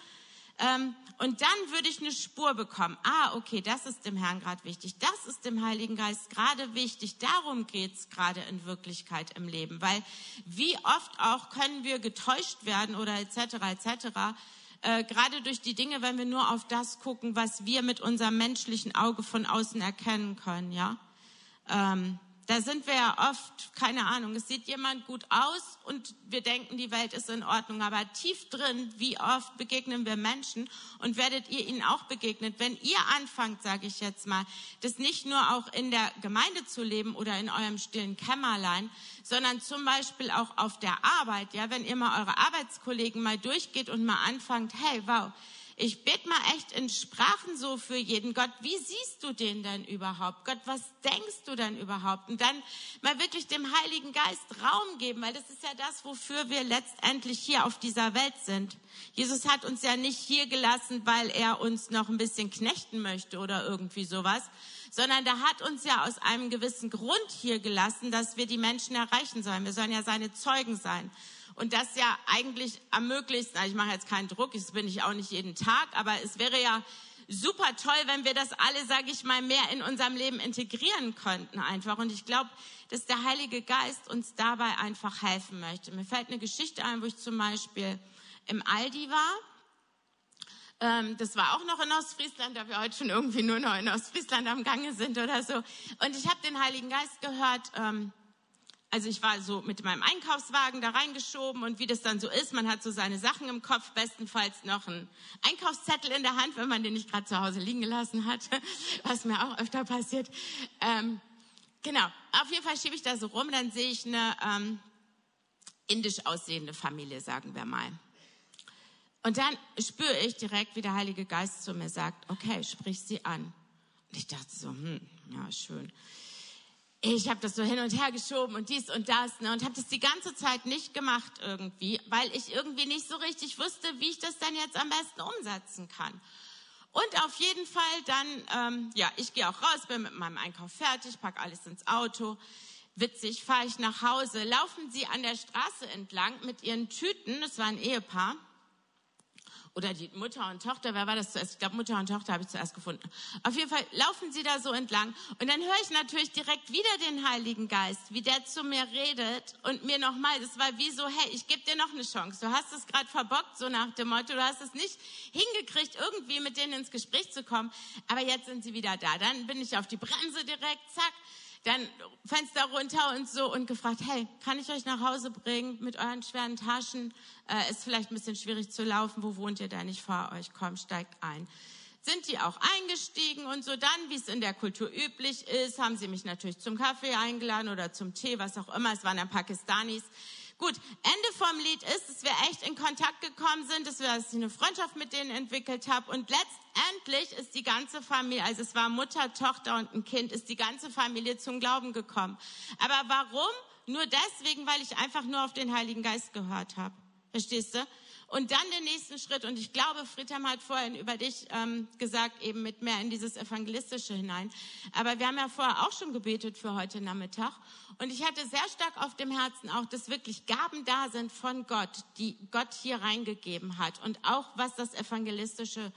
B: Ähm, und dann würde ich eine Spur bekommen. Ah, okay, das ist dem Herrn gerade wichtig. Das ist dem Heiligen Geist gerade wichtig. Darum geht's gerade in Wirklichkeit im Leben. Weil wie oft auch können wir getäuscht werden oder etc. etc äh, gerade durch die Dinge, wenn wir nur auf das gucken, was wir mit unserem menschlichen Auge von außen erkennen können, ja. Ähm, da sind wir ja oft, keine Ahnung, es sieht jemand gut aus und wir denken, die Welt ist in Ordnung. Aber tief drin, wie oft begegnen wir Menschen und werdet ihr ihnen auch begegnet, wenn ihr anfangt, sage ich jetzt mal, das nicht nur auch in der Gemeinde zu leben oder in eurem stillen Kämmerlein, sondern zum Beispiel auch auf der Arbeit, ja, wenn ihr mal eure Arbeitskollegen mal durchgeht und mal anfangt, hey, wow, ich bete mal echt in Sprachen so für jeden. Gott, wie siehst du den denn überhaupt? Gott, was denkst du denn überhaupt? Und dann mal wirklich dem Heiligen Geist Raum geben, weil das ist ja das, wofür wir letztendlich hier auf dieser Welt sind. Jesus hat uns ja nicht hier gelassen, weil er uns noch ein bisschen knechten möchte oder irgendwie sowas, sondern da hat uns ja aus einem gewissen Grund hier gelassen, dass wir die Menschen erreichen sollen. Wir sollen ja seine Zeugen sein. Und das ja eigentlich am möglichsten, also ich mache jetzt keinen Druck, das bin ich auch nicht jeden Tag, aber es wäre ja super toll, wenn wir das alle, sage ich mal, mehr in unserem Leben integrieren könnten einfach. Und ich glaube, dass der Heilige Geist uns dabei einfach helfen möchte. Mir fällt eine Geschichte ein, wo ich zum Beispiel im Aldi war. Ähm, das war auch noch in Ostfriesland, da wir heute schon irgendwie nur noch in Ostfriesland am Gange sind oder so. Und ich habe den Heiligen Geist gehört. Ähm, also ich war so mit meinem Einkaufswagen da reingeschoben und wie das dann so ist, man hat so seine Sachen im Kopf, bestenfalls noch einen Einkaufszettel in der Hand, wenn man den nicht gerade zu Hause liegen gelassen hat, was mir auch öfter passiert. Ähm, genau, auf jeden Fall schiebe ich da so rum, dann sehe ich eine ähm, indisch aussehende Familie, sagen wir mal. Und dann spüre ich direkt, wie der Heilige Geist zu mir sagt, okay, sprich sie an. Und ich dachte so, hm, ja, schön ich habe das so hin und her geschoben und dies und das ne, und habe das die ganze Zeit nicht gemacht irgendwie, weil ich irgendwie nicht so richtig wusste, wie ich das dann jetzt am besten umsetzen kann. Und auf jeden Fall dann, ähm, ja, ich gehe auch raus, bin mit meinem Einkauf fertig, pack alles ins Auto. Witzig, fahre ich nach Hause, laufen sie an der Straße entlang mit ihren Tüten, das war ein Ehepaar, oder die Mutter und Tochter, wer war das zuerst? Ich glaube, Mutter und Tochter habe ich zuerst gefunden. Auf jeden Fall laufen sie da so entlang und dann höre ich natürlich direkt wieder den Heiligen Geist, wie der zu mir redet und mir nochmal, das war wie so, hey, ich gebe dir noch eine Chance. Du hast es gerade verbockt, so nach dem Motto, du hast es nicht hingekriegt, irgendwie mit denen ins Gespräch zu kommen, aber jetzt sind sie wieder da. Dann bin ich auf die Bremse direkt, zack, dann Fenster runter und so und gefragt, hey, kann ich euch nach Hause bringen mit euren schweren Taschen? Äh, ist vielleicht ein bisschen schwierig zu laufen. Wo wohnt ihr denn? Ich fahre euch. Komm, steigt ein. Sind die auch eingestiegen und so dann, wie es in der Kultur üblich ist, haben sie mich natürlich zum Kaffee eingeladen oder zum Tee, was auch immer. Es waren dann Pakistanis. Gut, Ende vom Lied ist, dass wir echt in Kontakt gekommen sind, dass, wir, dass ich eine Freundschaft mit denen entwickelt habe und letztendlich ist die ganze Familie, also es war Mutter, Tochter und ein Kind, ist die ganze Familie zum Glauben gekommen. Aber warum? Nur deswegen, weil ich einfach nur auf den Heiligen Geist gehört habe. Verstehst du? Und dann den nächsten Schritt. Und ich glaube, Friedhelm hat vorhin über dich ähm, gesagt, eben mit mehr in dieses Evangelistische hinein. Aber wir haben ja vorher auch schon gebetet für heute Nachmittag. Und ich hatte sehr stark auf dem Herzen auch, dass wirklich Gaben da sind von Gott, die Gott hier reingegeben hat. Und auch was das Evangelistische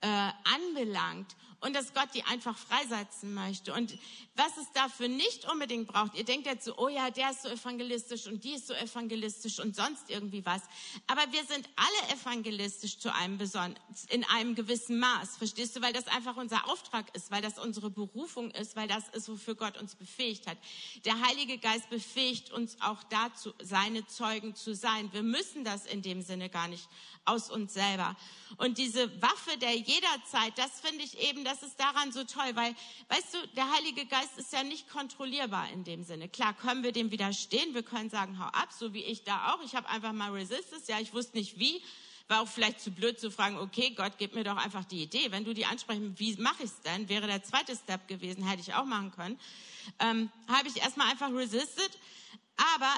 B: äh, anbelangt und dass Gott die einfach freisetzen möchte. Und was es dafür nicht unbedingt braucht, ihr denkt jetzt so, oh ja, der ist so evangelistisch und die ist so evangelistisch und sonst irgendwie was. Aber wir sind alle evangelistisch zu einem besonderen, in einem gewissen Maß, verstehst du? Weil das einfach unser Auftrag ist, weil das unsere Berufung ist, weil das ist, wofür Gott uns befähigt hat. Der Heilige Geist befähigt uns auch dazu, seine Zeugen zu sein. Wir müssen das in dem Sinne gar nicht aus uns selber. Und diese Waffe der jederzeit, das finde ich eben, das ist daran so toll, weil, weißt du, der Heilige Geist ist ja nicht kontrollierbar in dem Sinne. Klar können wir dem widerstehen, wir können sagen, hau ab, so wie ich da auch. Ich habe einfach mal Resistance, ja, ich wusste nicht wie, war auch vielleicht zu blöd zu fragen, okay, Gott, gib mir doch einfach die Idee. Wenn du die ansprechen, wie mache ich es denn? Wäre der zweite Step gewesen, hätte ich auch machen können. Ähm, habe ich erstmal einfach resisted. Aber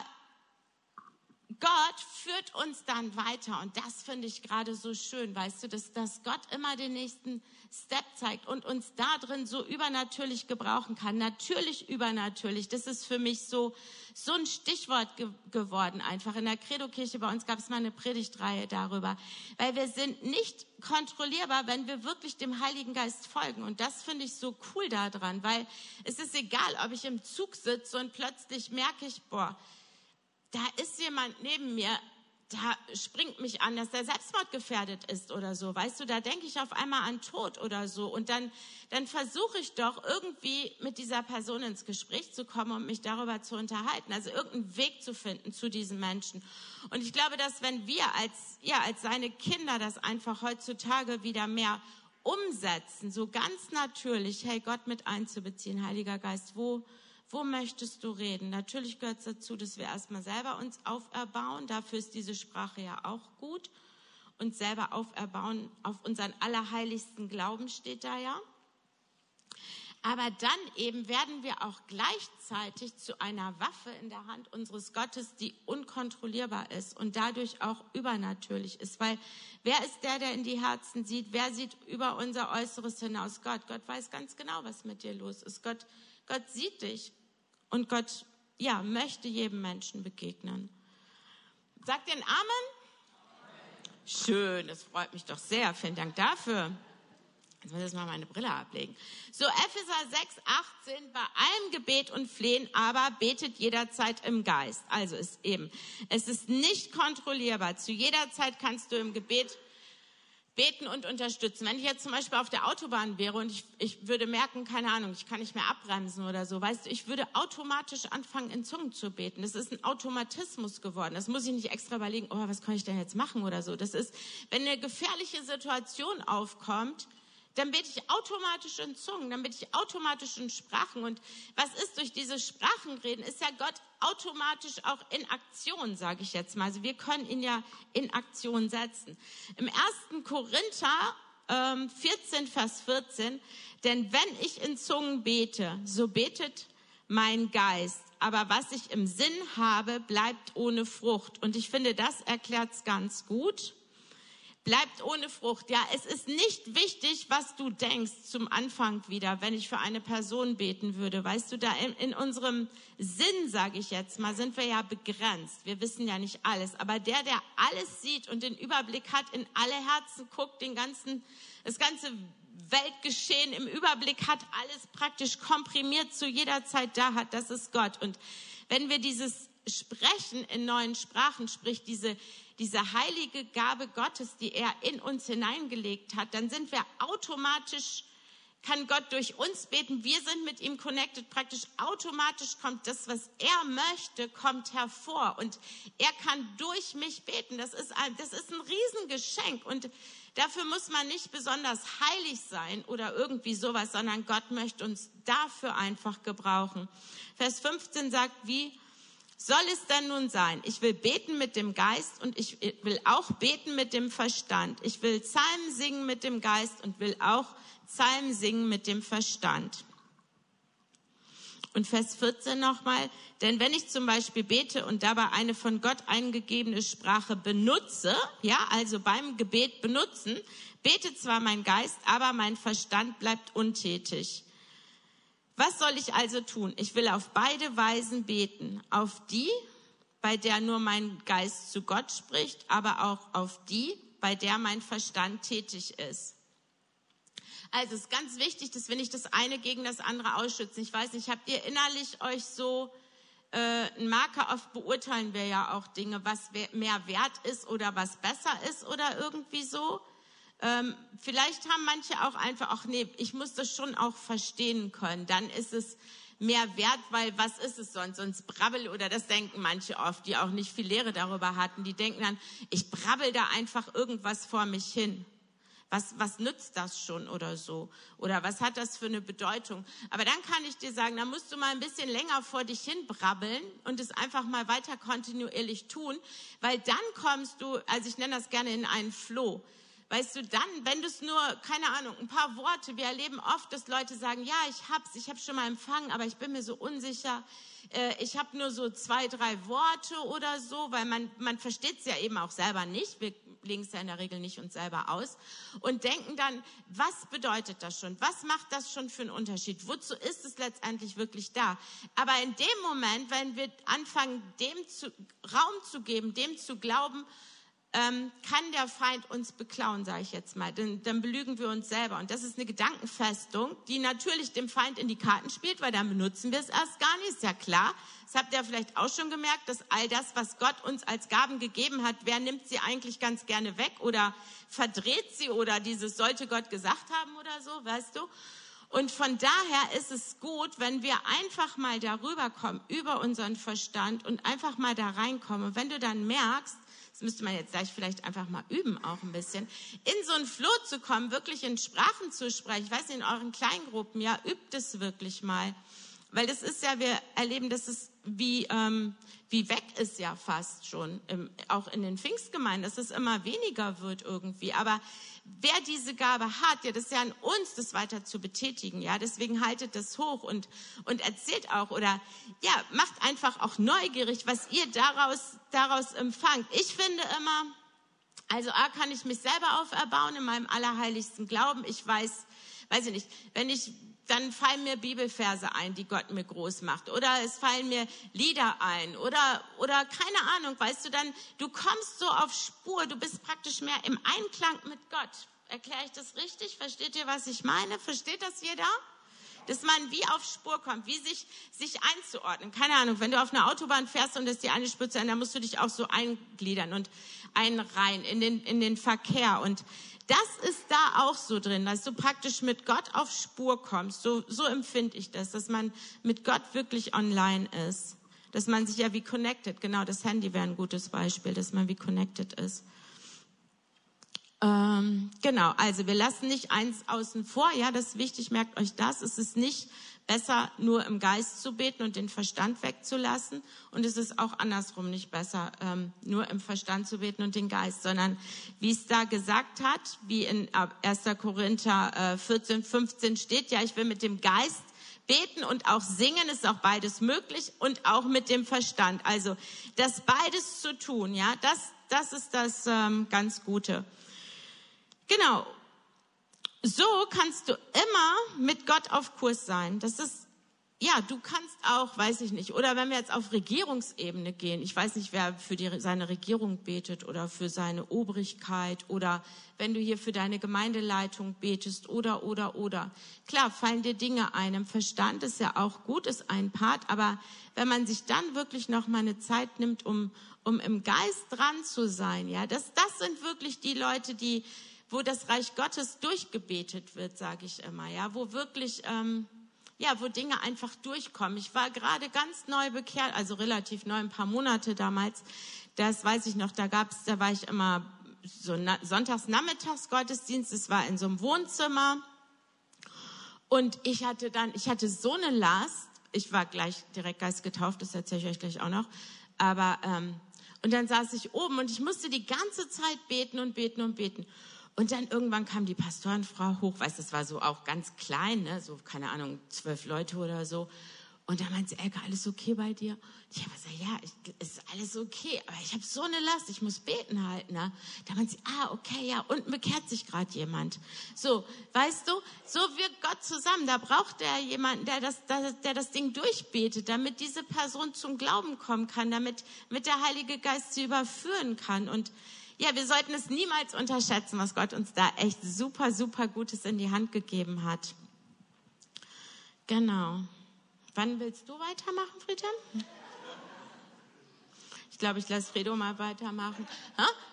B: Gott führt uns dann weiter und das finde ich gerade so schön, weißt du, dass, dass Gott immer den nächsten Step zeigt und uns da drin so übernatürlich gebrauchen kann. Natürlich übernatürlich, das ist für mich so, so ein Stichwort ge geworden einfach. In der Credo-Kirche bei uns gab es mal eine Predigtreihe darüber, weil wir sind nicht kontrollierbar, wenn wir wirklich dem Heiligen Geist folgen und das finde ich so cool daran, weil es ist egal, ob ich im Zug sitze und plötzlich merke ich, boah, da ist jemand neben mir, da springt mich an, dass der Selbstmord gefährdet ist oder so. Weißt du, da denke ich auf einmal an Tod oder so. Und dann, dann versuche ich doch irgendwie mit dieser Person ins Gespräch zu kommen und mich darüber zu unterhalten. Also irgendeinen Weg zu finden zu diesen Menschen. Und ich glaube, dass wenn wir als, ja, als seine Kinder das einfach heutzutage wieder mehr umsetzen, so ganz natürlich, hey, Gott mit einzubeziehen, Heiliger Geist, wo, wo möchtest du reden? Natürlich gehört es dazu, dass wir erstmal selber uns auferbauen. Dafür ist diese Sprache ja auch gut. Und selber auferbauen auf unseren allerheiligsten Glauben steht da ja. Aber dann eben werden wir auch gleichzeitig zu einer Waffe in der Hand unseres Gottes, die unkontrollierbar ist und dadurch auch übernatürlich ist. Weil wer ist der, der in die Herzen sieht? Wer sieht über unser Äußeres hinaus? Gott. Gott weiß ganz genau, was mit dir los ist. Gott, Gott sieht dich. Und Gott, ja, möchte jedem Menschen begegnen. Sagt den Amen? Schön, das freut mich doch sehr. Vielen Dank dafür. Jetzt muss ich jetzt mal meine Brille ablegen. So, Epheser 6, 18, bei allem Gebet und Flehen, aber betet jederzeit im Geist. Also ist eben, es ist nicht kontrollierbar. Zu jeder Zeit kannst du im Gebet beten und unterstützen. Wenn ich jetzt zum Beispiel auf der Autobahn wäre und ich, ich würde merken, keine Ahnung, ich kann nicht mehr abbremsen oder so, weißt du, ich würde automatisch anfangen, in Zungen zu beten. Das ist ein Automatismus geworden. Das muss ich nicht extra überlegen, oh, was kann ich denn jetzt machen oder so. Das ist, wenn eine gefährliche Situation aufkommt, dann bete ich automatisch in Zungen, dann bete ich automatisch in Sprachen. Und was ist durch diese Sprachenreden? Ist ja Gott automatisch auch in Aktion, sage ich jetzt mal. Also wir können ihn ja in Aktion setzen. Im ersten Korinther ähm, 14, Vers 14, denn wenn ich in Zungen bete, so betet mein Geist, aber was ich im Sinn habe, bleibt ohne Frucht. Und ich finde, das erklärt's ganz gut bleibt ohne Frucht. Ja, es ist nicht wichtig, was du denkst zum Anfang wieder, wenn ich für eine Person beten würde. Weißt du, da in, in unserem Sinn, sage ich jetzt mal, sind wir ja begrenzt. Wir wissen ja nicht alles. Aber der, der alles sieht und den Überblick hat, in alle Herzen guckt, den ganzen, das ganze Weltgeschehen im Überblick hat, alles praktisch komprimiert zu jeder Zeit da hat, das ist Gott. Und wenn wir dieses Sprechen in neuen Sprachen, sprich diese, diese heilige Gabe Gottes, die er in uns hineingelegt hat, dann sind wir automatisch, kann Gott durch uns beten. Wir sind mit ihm connected. Praktisch automatisch kommt das, was er möchte, kommt hervor. Und er kann durch mich beten. Das ist ein, das ist ein Riesengeschenk. Und dafür muss man nicht besonders heilig sein oder irgendwie sowas, sondern Gott möchte uns dafür einfach gebrauchen. Vers 15 sagt, wie soll es denn nun sein? Ich will beten mit dem Geist und ich will auch beten mit dem Verstand. Ich will Psalmen singen mit dem Geist und will auch Psalmen singen mit dem Verstand. Und Vers 14 nochmal, denn wenn ich zum Beispiel bete und dabei eine von Gott eingegebene Sprache benutze, ja, also beim Gebet benutzen, betet zwar mein Geist, aber mein Verstand bleibt untätig. Was soll ich also tun? Ich will auf beide Weisen beten. Auf die, bei der nur mein Geist zu Gott spricht, aber auch auf die, bei der mein Verstand tätig ist. Also es ist ganz wichtig, dass wir nicht das eine gegen das andere ausschützen. Ich weiß nicht, habt ihr innerlich euch so äh, einen Marker oft beurteilen wir ja auch Dinge, was mehr wert ist oder was besser ist oder irgendwie so. Ähm, vielleicht haben manche auch einfach, ach nee, ich muss das schon auch verstehen können. Dann ist es mehr wert, weil was ist es sonst? Sonst brabbel oder das denken manche oft, die auch nicht viel Lehre darüber hatten. Die denken dann, ich brabbel da einfach irgendwas vor mich hin. Was, was nützt das schon oder so? Oder was hat das für eine Bedeutung? Aber dann kann ich dir sagen, da musst du mal ein bisschen länger vor dich hin brabbeln und es einfach mal weiter kontinuierlich tun, weil dann kommst du, also ich nenne das gerne in einen Flow. Weißt du, dann, wenn du es nur, keine Ahnung, ein paar Worte, wir erleben oft, dass Leute sagen, ja, ich hab's, ich hab's schon mal empfangen, aber ich bin mir so unsicher, äh, ich habe nur so zwei, drei Worte oder so, weil man, man versteht es ja eben auch selber nicht, wir legen es ja in der Regel nicht uns selber aus. Und denken dann, was bedeutet das schon, was macht das schon für einen Unterschied, wozu ist es letztendlich wirklich da? Aber in dem Moment, wenn wir anfangen, dem zu, Raum zu geben, dem zu glauben, ähm, kann der Feind uns beklauen, sage ich jetzt mal. Dann, dann belügen wir uns selber. Und das ist eine Gedankenfestung, die natürlich dem Feind in die Karten spielt, weil dann benutzen wir es erst gar nicht, ist ja klar. Das habt ihr vielleicht auch schon gemerkt, dass all das, was Gott uns als Gaben gegeben hat, wer nimmt sie eigentlich ganz gerne weg oder verdreht sie oder dieses sollte Gott gesagt haben oder so, weißt du? Und von daher ist es gut, wenn wir einfach mal darüber kommen, über unseren Verstand und einfach mal da reinkommen. Und wenn du dann merkst, das müsste man jetzt gleich vielleicht einfach mal üben, auch ein bisschen, in so einen Flow zu kommen, wirklich in Sprachen zu sprechen. Ich weiß nicht, in euren Kleingruppen, ja, übt es wirklich mal. Weil das ist ja, wir erleben, dass es wie, ähm, wie weg ist ja fast schon, im, auch in den Pfingstgemeinden, dass es immer weniger wird irgendwie. Aber wer diese Gabe hat, ja, das ist ja an uns, das weiter zu betätigen, ja. Deswegen haltet das hoch und, und erzählt auch oder, ja, macht einfach auch neugierig, was ihr daraus, daraus empfangt. Ich finde immer, also A, kann ich mich selber auferbauen in meinem allerheiligsten Glauben. Ich weiß, weiß ich nicht, wenn ich dann fallen mir Bibelverse ein, die Gott mir groß macht. Oder es fallen mir Lieder ein. Oder, oder keine Ahnung, weißt du dann, du kommst so auf Spur, du bist praktisch mehr im Einklang mit Gott. Erkläre ich das richtig? Versteht ihr, was ich meine? Versteht das jeder? Dass man wie auf Spur kommt, wie sich, sich einzuordnen. Keine Ahnung, wenn du auf einer Autobahn fährst und ist die eine zu Ende, dann musst du dich auch so eingliedern und einreihen in den, in den Verkehr. Und das ist da auch so drin, dass du praktisch mit Gott auf Spur kommst. So, so empfinde ich das, dass man mit Gott wirklich online ist. Dass man sich ja wie connected, genau, das Handy wäre ein gutes Beispiel, dass man wie connected ist. Ähm, genau, also wir lassen nicht eins außen vor, ja, das ist wichtig, merkt euch das, es ist nicht besser, nur im Geist zu beten und den Verstand wegzulassen. Und es ist auch andersrum nicht besser, ähm, nur im Verstand zu beten und den Geist, sondern wie es da gesagt hat, wie in 1. Korinther äh, 14, 15 steht, ja, ich will mit dem Geist beten und auch singen, ist auch beides möglich und auch mit dem Verstand. Also das beides zu tun, ja, das, das ist das ähm, ganz Gute. Genau so kannst du immer mit Gott auf Kurs sein. Das ist, ja, du kannst auch, weiß ich nicht, oder wenn wir jetzt auf Regierungsebene gehen, ich weiß nicht, wer für die, seine Regierung betet oder für seine Obrigkeit oder wenn du hier für deine Gemeindeleitung betest oder, oder, oder. Klar, fallen dir Dinge ein. Im Verstand ist ja auch gut, ist ein Part, aber wenn man sich dann wirklich noch mal eine Zeit nimmt, um, um im Geist dran zu sein, ja, das, das sind wirklich die Leute, die, wo das Reich Gottes durchgebetet wird, sage ich immer, ja, wo wirklich, ähm, ja, wo Dinge einfach durchkommen. Ich war gerade ganz neu bekehrt, also relativ neu, ein paar Monate damals. Das weiß ich noch, da gab's, da war ich immer so sonntags nachmittags Gottesdienst, es war in so einem Wohnzimmer. Und ich hatte dann, ich hatte so eine Last, ich war gleich direkt Geist getauft, das erzähle ich euch gleich auch noch. Aber ähm, und dann saß ich oben und ich musste die ganze Zeit beten und beten und beten. Und dann irgendwann kam die Pastorenfrau hoch, weißt, das war so auch ganz klein, ne? so keine Ahnung, zwölf Leute oder so. Und da meinte sie, Elke, alles okay bei dir? Und ich habe gesagt, ja, ich, ist alles okay, aber ich habe so eine Last, ich muss beten halt. Ne? Da meinte sie, ah, okay, ja, und bekehrt sich gerade jemand. So, weißt du, so wirkt Gott zusammen. Da braucht er jemanden, der das, der das Ding durchbetet, damit diese Person zum Glauben kommen kann, damit mit der Heilige Geist sie überführen kann. Und ja, wir sollten es niemals unterschätzen, was Gott uns da echt super, super Gutes in die Hand gegeben hat. Genau. Wann willst du weitermachen, Friedhelm? Ich glaube, ich lasse Fredo mal weitermachen.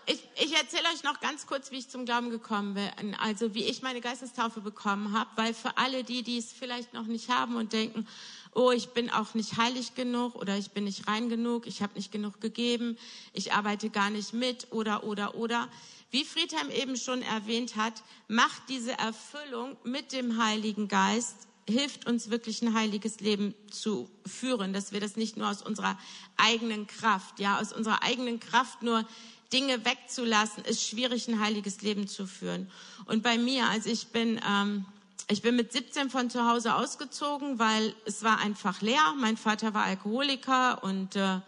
B: Ich, ich erzähle euch noch ganz kurz, wie ich zum Glauben gekommen bin. Also wie ich meine Geistestaufe bekommen habe, weil für alle die, die es vielleicht noch nicht haben und denken, oh, ich bin auch nicht heilig genug oder ich bin nicht rein genug, ich habe nicht genug gegeben, ich arbeite gar nicht mit oder oder oder. Wie Friedhelm eben schon erwähnt hat, macht diese Erfüllung mit dem Heiligen Geist hilft uns wirklich ein heiliges Leben zu führen, dass wir das nicht nur aus unserer eigenen Kraft, ja, aus unserer eigenen Kraft nur Dinge wegzulassen, ist schwierig, ein heiliges Leben zu führen. Und bei mir, also ich bin ähm, ich bin mit 17 von zu Hause ausgezogen, weil es war einfach leer. Mein Vater war Alkoholiker und äh,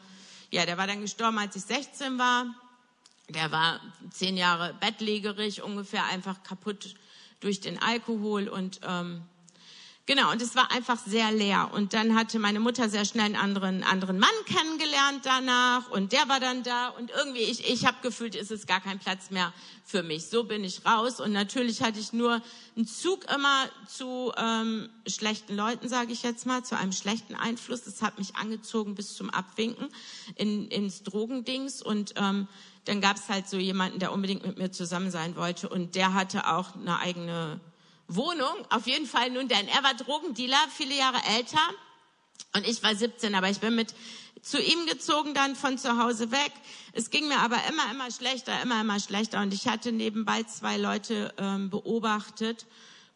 B: ja, der war dann gestorben, als ich 16 war. Der war zehn Jahre bettlägerig, ungefähr einfach kaputt durch den Alkohol und ähm, Genau, und es war einfach sehr leer. Und dann hatte meine Mutter sehr schnell einen anderen, anderen Mann kennengelernt danach und der war dann da und irgendwie, ich, ich habe gefühlt, ist es gar kein Platz mehr für mich. So bin ich raus und natürlich hatte ich nur einen Zug immer zu ähm, schlechten Leuten, sage ich jetzt mal, zu einem schlechten Einfluss. Das hat mich angezogen bis zum Abwinken in, ins Drogendings und ähm, dann gab es halt so jemanden, der unbedingt mit mir zusammen sein wollte und der hatte auch eine eigene Wohnung, auf jeden Fall nun, denn er war Drogendealer, viele Jahre älter. Und ich war 17, aber ich bin mit zu ihm gezogen dann von zu Hause weg. Es ging mir aber immer, immer schlechter, immer, immer schlechter. Und ich hatte nebenbei zwei Leute ähm, beobachtet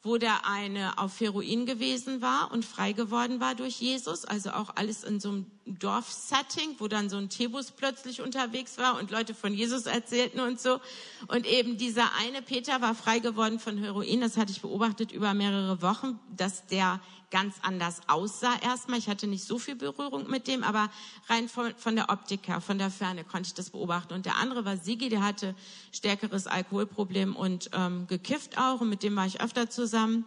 B: wo der eine auf Heroin gewesen war und frei geworden war durch Jesus, also auch alles in so einem Dorfsetting, wo dann so ein Tebus plötzlich unterwegs war und Leute von Jesus erzählten und so. Und eben dieser eine Peter war frei geworden von Heroin, das hatte ich beobachtet über mehrere Wochen, dass der ganz anders aussah erstmal. Ich hatte nicht so viel Berührung mit dem, aber rein von, von der Optik her, von der Ferne konnte ich das beobachten. Und der andere war Sigi, der hatte stärkeres Alkoholproblem und ähm, gekifft auch und mit dem war ich öfter zusammen.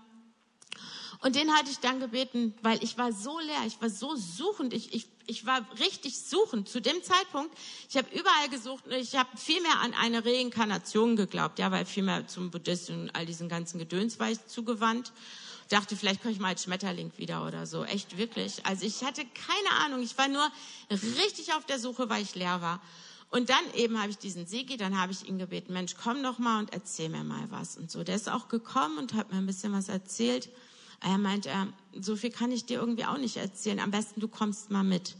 B: Und den hatte ich dann gebeten, weil ich war so leer, ich war so suchend, ich, ich, ich war richtig suchend zu dem Zeitpunkt. Ich habe überall gesucht und ich habe viel mehr an eine Reinkarnation geglaubt, ja, weil viel mehr zum Buddhismus und all diesen ganzen Gedöns war ich zugewandt dachte, vielleicht komme ich mal als Schmetterling wieder oder so. Echt wirklich. Also ich hatte keine Ahnung. Ich war nur richtig auf der Suche, weil ich leer war. Und dann eben habe ich diesen Sigi, dann habe ich ihn gebeten, Mensch, komm doch mal und erzähl mir mal was und so. Der ist auch gekommen und hat mir ein bisschen was erzählt. Er meint, äh, so viel kann ich dir irgendwie auch nicht erzählen. Am besten du kommst mal mit.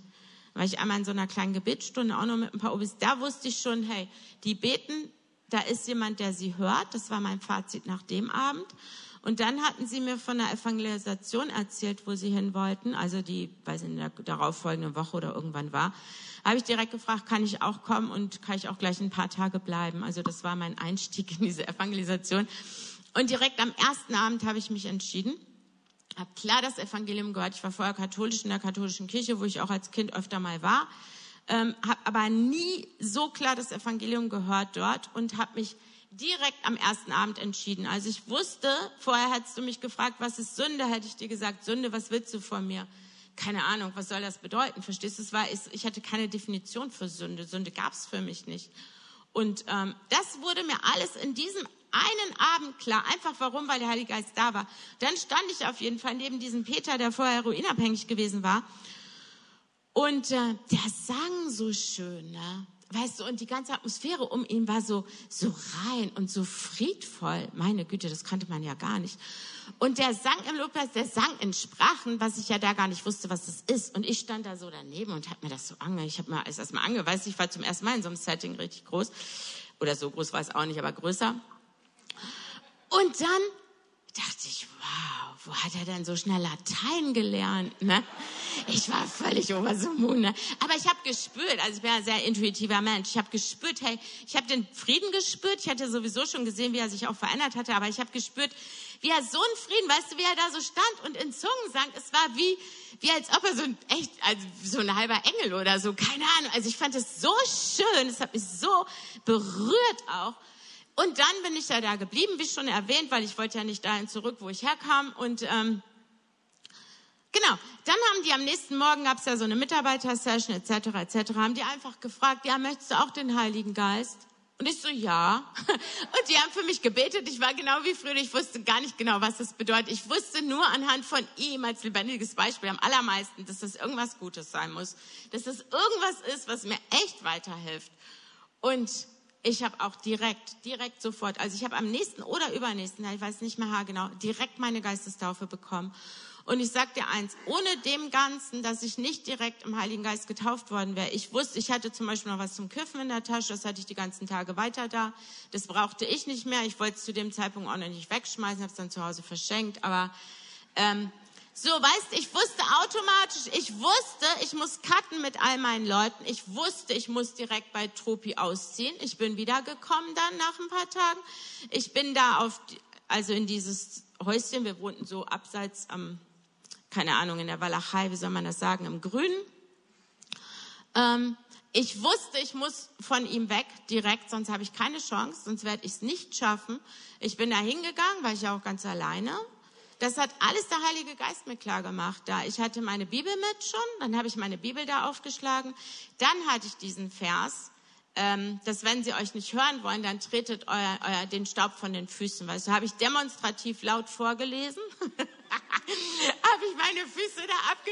B: Weil ich einmal in so einer kleinen Gebetsstunde auch noch mit ein paar Obis, da wusste ich schon, hey, die beten, da ist jemand, der sie hört. Das war mein Fazit nach dem Abend. Und dann hatten sie mir von der Evangelisation erzählt, wo sie hin wollten, also die, weiß ich, in der darauffolgenden Woche oder irgendwann war. Habe ich direkt gefragt, kann ich auch kommen und kann ich auch gleich ein paar Tage bleiben? Also das war mein Einstieg in diese Evangelisation. Und direkt am ersten Abend habe ich mich entschieden, habe klar das Evangelium gehört. Ich war vorher katholisch in der katholischen Kirche, wo ich auch als Kind öfter mal war, ähm, habe aber nie so klar das Evangelium gehört dort und habe mich direkt am ersten Abend entschieden. Also ich wusste, vorher hättest du mich gefragt, was ist Sünde, hätte ich dir gesagt, Sünde, was willst du von mir? Keine Ahnung, was soll das bedeuten? Verstehst du? Es war, ich hatte keine Definition für Sünde. Sünde gab es für mich nicht. Und ähm, das wurde mir alles in diesem einen Abend klar. Einfach warum? Weil der Heilige Geist da war. Dann stand ich auf jeden Fall neben diesem Peter, der vorher heroinabhängig gewesen war. Und äh, der sang so schön. Ne? weißt du, und die ganze Atmosphäre um ihn war so, so rein und so friedvoll. Meine Güte, das kannte man ja gar nicht. Und der sang im Lobpreis, der sang in Sprachen, was ich ja da gar nicht wusste, was das ist. Und ich stand da so daneben und hab mir das so ange, ich habe mir alles erstmal angeweißt. Ich war zum ersten Mal in so einem Setting richtig groß. Oder so groß war es auch nicht, aber größer. Und dann dachte ich, wow, wo hat er denn so schnell Latein gelernt? Ne? Ich war völlig over the moon. Ne? Aber ich habe gespürt, also ich bin ein sehr intuitiver Mensch, ich habe gespürt, hey, ich habe den Frieden gespürt. Ich hatte sowieso schon gesehen, wie er sich auch verändert hatte, aber ich habe gespürt, wie er so einen Frieden, weißt du, wie er da so stand und in Zungen sang. Es war wie, wie als ob er so ein echt, also so ein halber Engel oder so, keine Ahnung. Also ich fand es so schön, es hat mich so berührt auch. Und dann bin ich ja da geblieben, wie schon erwähnt, weil ich wollte ja nicht dahin zurück, wo ich herkam. Und ähm, genau, dann haben die am nächsten Morgen, gab es ja so eine Mitarbeitersession etc. etc. haben die einfach gefragt, ja, möchtest du auch den Heiligen Geist? Und ich so, ja. Und die haben für mich gebetet. Ich war genau wie früher. Ich wusste gar nicht genau, was das bedeutet. Ich wusste nur anhand von ihm als lebendiges Beispiel am allermeisten, dass das irgendwas Gutes sein muss. Dass das irgendwas ist, was mir echt weiterhilft. Und ich habe auch direkt, direkt sofort, also ich habe am nächsten oder übernächsten, ich weiß nicht mehr genau, direkt meine Geistestaufe bekommen. Und ich sag dir eins, ohne dem Ganzen, dass ich nicht direkt im Heiligen Geist getauft worden wäre. Ich wusste, ich hatte zum Beispiel noch was zum Kiffen in der Tasche, das hatte ich die ganzen Tage weiter da. Das brauchte ich nicht mehr. Ich wollte es zu dem Zeitpunkt auch noch nicht wegschmeißen, habe es dann zu Hause verschenkt. Aber ähm, so, weißt, ich wusste automatisch, ich wusste, ich muss cutten mit all meinen Leuten. Ich wusste, ich muss direkt bei Tropi ausziehen. Ich bin wiedergekommen dann nach ein paar Tagen. Ich bin da auf, also in dieses Häuschen, wir wohnten so abseits am, keine Ahnung, in der Walachei, wie soll man das sagen, im Grünen. Ähm, ich wusste, ich muss von ihm weg direkt, sonst habe ich keine Chance, sonst werde ich es nicht schaffen. Ich bin da hingegangen, war ich ja auch ganz alleine das hat alles der Heilige Geist mir klar gemacht. Da ich hatte meine Bibel mit schon, dann habe ich meine Bibel da aufgeschlagen, dann hatte ich diesen Vers, ähm, dass wenn sie euch nicht hören wollen, dann tretet euer, euer, den Staub von den Füßen. Weißt du, habe ich demonstrativ laut vorgelesen. habe ich meine Füße da abge,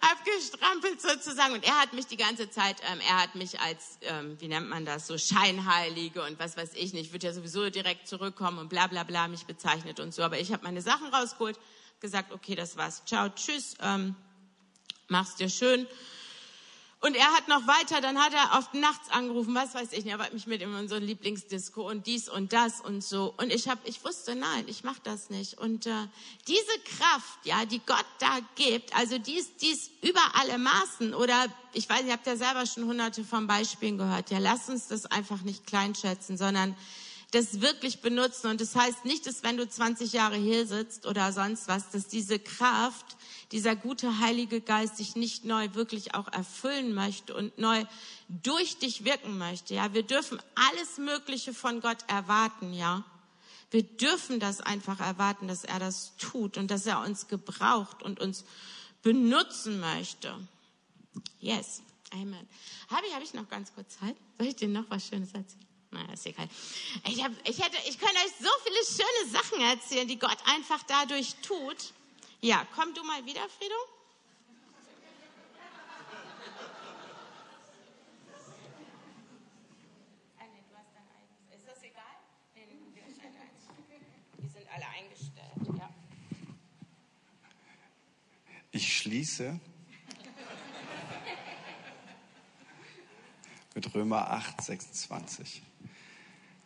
B: abgestrampelt sozusagen. Und er hat mich die ganze Zeit, ähm, er hat mich als, ähm, wie nennt man das, so Scheinheilige und was weiß ich nicht, würde ja sowieso direkt zurückkommen und bla bla bla mich bezeichnet und so. Aber ich habe meine Sachen rausgeholt, gesagt, okay, das war's, ciao, tschüss, ähm, mach's dir schön. Und er hat noch weiter, dann hat er oft nachts angerufen, was weiß ich nicht, er hat mich mit in unserem Lieblingsdisco und dies und das und so. Und ich habe, ich wusste, nein, ich mache das nicht. Und äh, diese Kraft, ja, die Gott da gibt, also die ist, die ist über alle Maßen. Oder ich weiß, ihr habt ja selber schon hunderte von Beispielen gehört. Ja, lasst uns das einfach nicht kleinschätzen, sondern das wirklich benutzen. Und das heißt nicht, dass wenn du 20 Jahre hier sitzt oder sonst was, dass diese Kraft dieser gute Heilige Geist sich nicht neu wirklich auch erfüllen möchte und neu durch dich wirken möchte. Ja, wir dürfen alles Mögliche von Gott erwarten, ja. Wir dürfen das einfach erwarten, dass er das tut und dass er uns gebraucht und uns benutzen möchte. Yes. Amen. Habe ich, habe ich noch ganz kurz Zeit? Soll ich dir noch was Schönes erzählen? Naja, ist egal. Ich, hab, ich, hätte, ich könnte euch so viele schöne Sachen erzählen, die Gott einfach dadurch tut. Ja, komm du mal wieder, Friedo. Ist das egal? Die sind alle eingestellt, ja.
A: Ich schließe mit Römer 8, 26.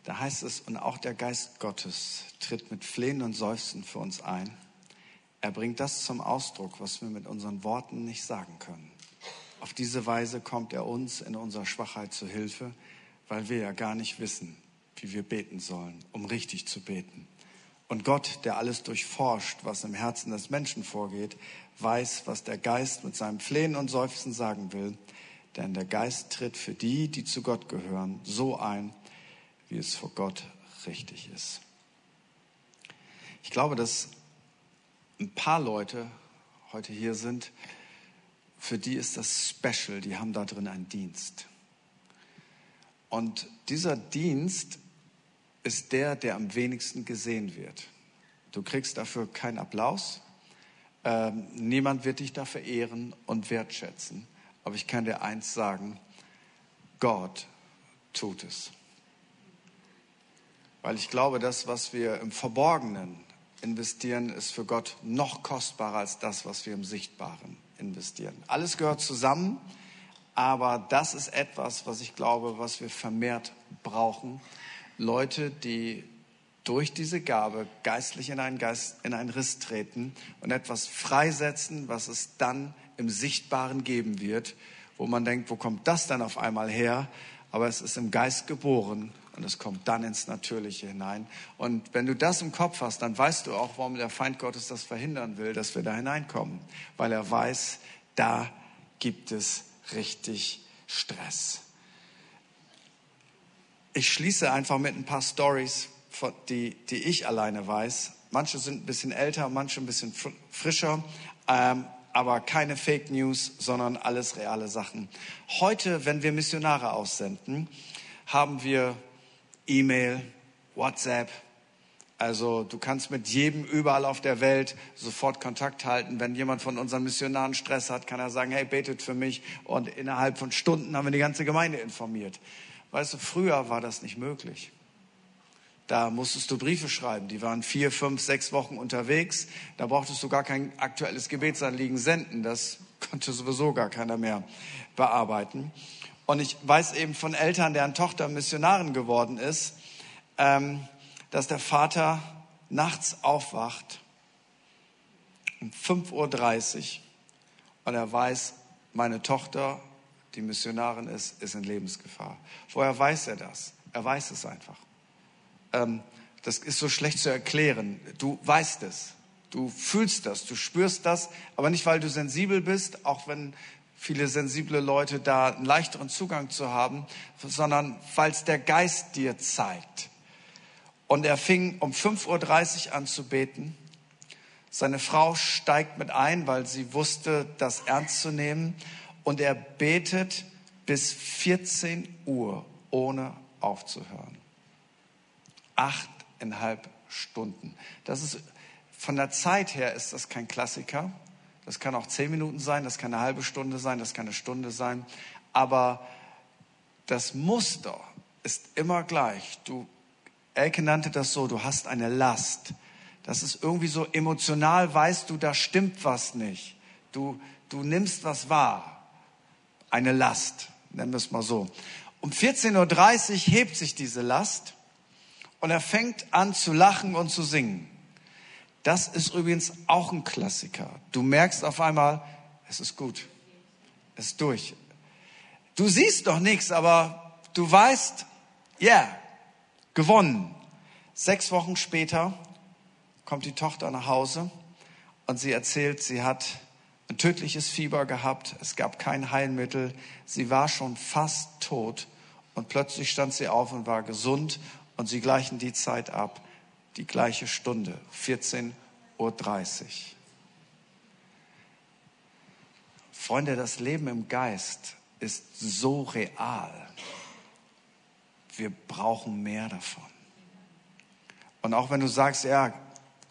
A: Da heißt es, und auch der Geist Gottes tritt mit Flehen und Seufzen für uns ein er bringt das zum Ausdruck, was wir mit unseren Worten nicht sagen können. Auf diese Weise kommt er uns in unserer Schwachheit zu Hilfe, weil wir ja gar nicht wissen, wie wir beten sollen, um richtig zu beten. Und Gott, der alles durchforscht, was im Herzen des Menschen vorgeht, weiß, was der Geist mit seinem Flehen und Seufzen sagen will. Denn der Geist tritt für die, die zu Gott gehören, so ein, wie es vor Gott richtig ist. Ich glaube, dass ein paar Leute heute hier sind, für die ist das special, die haben da drin einen Dienst. Und dieser Dienst ist der, der am wenigsten gesehen wird. Du kriegst dafür keinen Applaus, ähm, niemand wird dich dafür ehren und wertschätzen. Aber ich kann dir eins sagen, Gott tut es. Weil ich glaube, das, was wir im Verborgenen investieren, ist für Gott noch kostbarer als das, was wir im Sichtbaren investieren. Alles gehört zusammen, aber das ist etwas, was ich glaube, was wir vermehrt brauchen. Leute, die durch diese Gabe geistlich in einen, Geist, in einen Riss treten und etwas freisetzen, was es dann im Sichtbaren geben wird, wo man denkt, wo kommt das dann auf einmal her? Aber es ist im Geist geboren und es kommt dann ins Natürliche hinein. Und wenn du das im Kopf hast, dann weißt du auch, warum der Feind Gottes das verhindern will, dass wir da hineinkommen. Weil er weiß, da gibt es richtig Stress. Ich schließe einfach mit ein paar Stories, die, die ich alleine weiß. Manche sind ein bisschen älter, manche ein bisschen frischer. Ähm, aber keine Fake News, sondern alles reale Sachen. Heute, wenn wir Missionare aussenden, haben wir E-Mail, WhatsApp. Also du kannst mit jedem überall auf der Welt sofort Kontakt halten. Wenn jemand von unseren Missionaren Stress hat, kann er sagen, hey, betet für mich. Und innerhalb von Stunden haben wir die ganze Gemeinde informiert. Weißt du, früher war das nicht möglich. Da musstest du Briefe schreiben. Die waren vier, fünf, sechs Wochen unterwegs. Da brauchtest du gar kein aktuelles Gebetsanliegen senden. Das konnte sowieso gar keiner mehr bearbeiten. Und ich weiß eben von Eltern, deren Tochter Missionarin geworden ist, ähm, dass der Vater nachts aufwacht um 5.30 Uhr und er weiß, meine Tochter, die Missionarin ist, ist in Lebensgefahr. Woher weiß er das? Er weiß es einfach. Ähm, das ist so schlecht zu erklären. Du weißt es. Du fühlst das, du spürst das, aber nicht, weil du sensibel bist, auch wenn viele sensible Leute da einen leichteren Zugang zu haben, sondern es der Geist dir zeigt. Und er fing um 5.30 Uhr an zu beten. Seine Frau steigt mit ein, weil sie wusste, das ernst zu nehmen. Und er betet bis 14 Uhr, ohne aufzuhören. Achteinhalb Stunden. Das ist, von der Zeit her ist das kein Klassiker. Das kann auch zehn Minuten sein, das kann eine halbe Stunde sein, das kann eine Stunde sein. Aber das Muster ist immer gleich. Du, Elke nannte das so, du hast eine Last. Das ist irgendwie so emotional, weißt du, da stimmt was nicht. Du, du nimmst was wahr. Eine Last, nennen wir es mal so. Um 14.30 Uhr hebt sich diese Last und er fängt an zu lachen und zu singen. Das ist übrigens auch ein Klassiker. Du merkst auf einmal, es ist gut. Es ist durch. Du siehst doch nichts, aber du weißt, ja, yeah, gewonnen. Sechs Wochen später kommt die Tochter nach Hause und sie erzählt, sie hat ein tödliches Fieber gehabt, es gab kein Heilmittel, sie war schon fast tot und plötzlich stand sie auf und war gesund und sie gleichen die Zeit ab, die gleiche Stunde, 14.30 Uhr. Freunde, das Leben im Geist ist so real. Wir brauchen mehr davon. Und auch wenn du sagst, ja,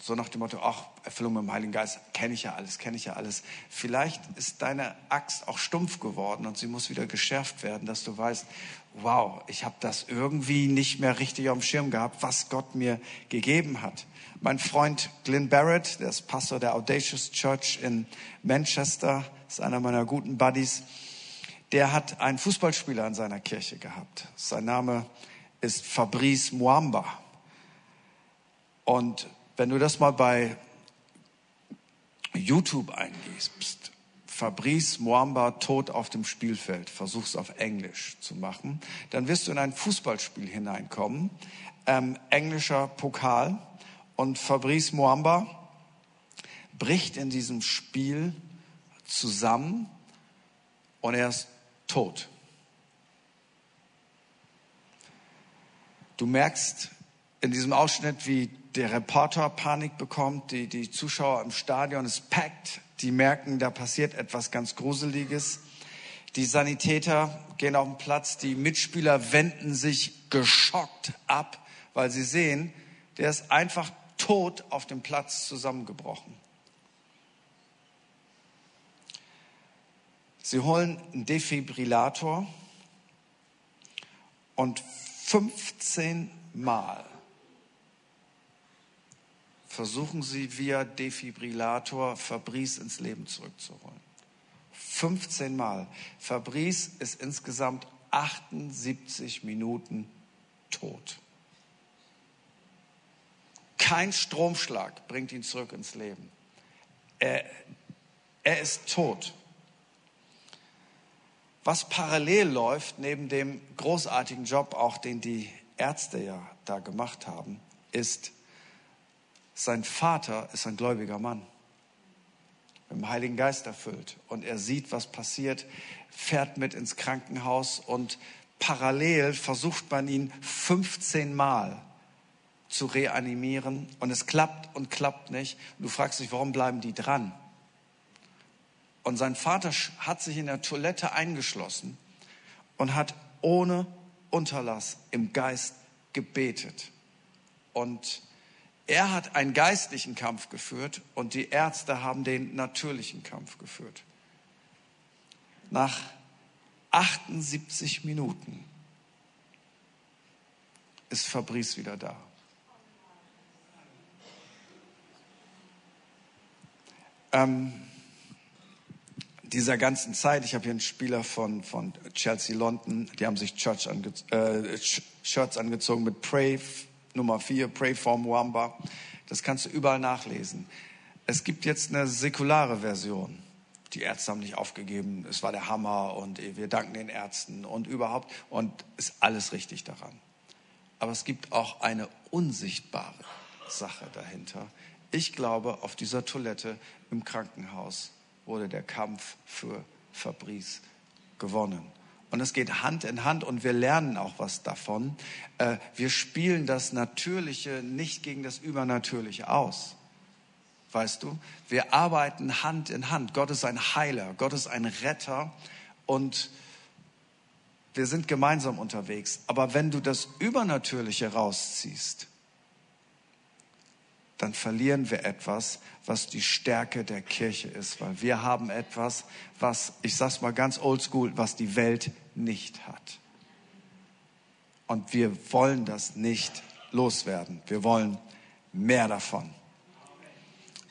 A: so nach dem Motto, ach, Erfüllung mit dem Heiligen Geist, kenne ich ja alles, kenne ich ja alles. Vielleicht ist deine Axt auch stumpf geworden und sie muss wieder geschärft werden, dass du weißt, wow, ich habe das irgendwie nicht mehr richtig auf dem Schirm gehabt, was Gott mir gegeben hat. Mein Freund Glenn Barrett, der ist Pastor der Audacious Church in Manchester, ist einer meiner guten Buddies, der hat einen Fußballspieler in seiner Kirche gehabt. Sein Name ist Fabrice Muamba. Und wenn du das mal bei YouTube eingibst, Fabrice Muamba tot auf dem Spielfeld, versuch's auf Englisch zu machen, dann wirst du in ein Fußballspiel hineinkommen, ähm, englischer Pokal und Fabrice Muamba bricht in diesem Spiel zusammen und er ist tot. Du merkst in diesem Ausschnitt, wie der Reporter Panik bekommt, die, die Zuschauer im Stadion, es packt, die merken, da passiert etwas ganz Gruseliges. Die Sanitäter gehen auf den Platz, die Mitspieler wenden sich geschockt ab, weil sie sehen, der ist einfach tot auf dem Platz zusammengebrochen. Sie holen einen Defibrillator und 15 Mal versuchen sie via Defibrillator Fabrice ins Leben zurückzuholen. 15 Mal. Fabrice ist insgesamt 78 Minuten tot. Kein Stromschlag bringt ihn zurück ins Leben. Er, er ist tot. Was parallel läuft, neben dem großartigen Job, auch den die Ärzte ja da gemacht haben, ist, sein Vater ist ein gläubiger Mann, mit dem Heiligen Geist erfüllt. Und er sieht, was passiert, fährt mit ins Krankenhaus und parallel versucht man ihn 15 Mal zu reanimieren und es klappt und klappt nicht. Und du fragst dich, warum bleiben die dran? Und sein Vater hat sich in der Toilette eingeschlossen und hat ohne Unterlass im Geist gebetet. Und er hat einen geistlichen Kampf geführt und die Ärzte haben den natürlichen Kampf geführt. Nach 78 Minuten ist Fabrice wieder da. Ähm, dieser ganzen Zeit, ich habe hier einen Spieler von, von Chelsea London, die haben sich Church ange, äh, Shirts angezogen mit Pray Nummer 4, Pray for Mwamba. Das kannst du überall nachlesen. Es gibt jetzt eine säkulare Version. Die Ärzte haben nicht aufgegeben, es war der Hammer und wir danken den Ärzten und überhaupt und ist alles richtig daran. Aber es gibt auch eine unsichtbare Sache dahinter. Ich glaube, auf dieser Toilette im Krankenhaus wurde der Kampf für Fabrice gewonnen. Und es geht Hand in Hand und wir lernen auch was davon. Äh, wir spielen das Natürliche nicht gegen das Übernatürliche aus. weißt du? Wir arbeiten Hand in Hand. Gott ist ein Heiler, Gott ist ein Retter und wir sind gemeinsam unterwegs. Aber wenn du das Übernatürliche rausziehst, dann verlieren wir etwas, was die Stärke der Kirche ist, weil wir haben etwas, was, ich sag's mal ganz oldschool, was die Welt nicht hat. Und wir wollen das nicht loswerden. Wir wollen mehr davon.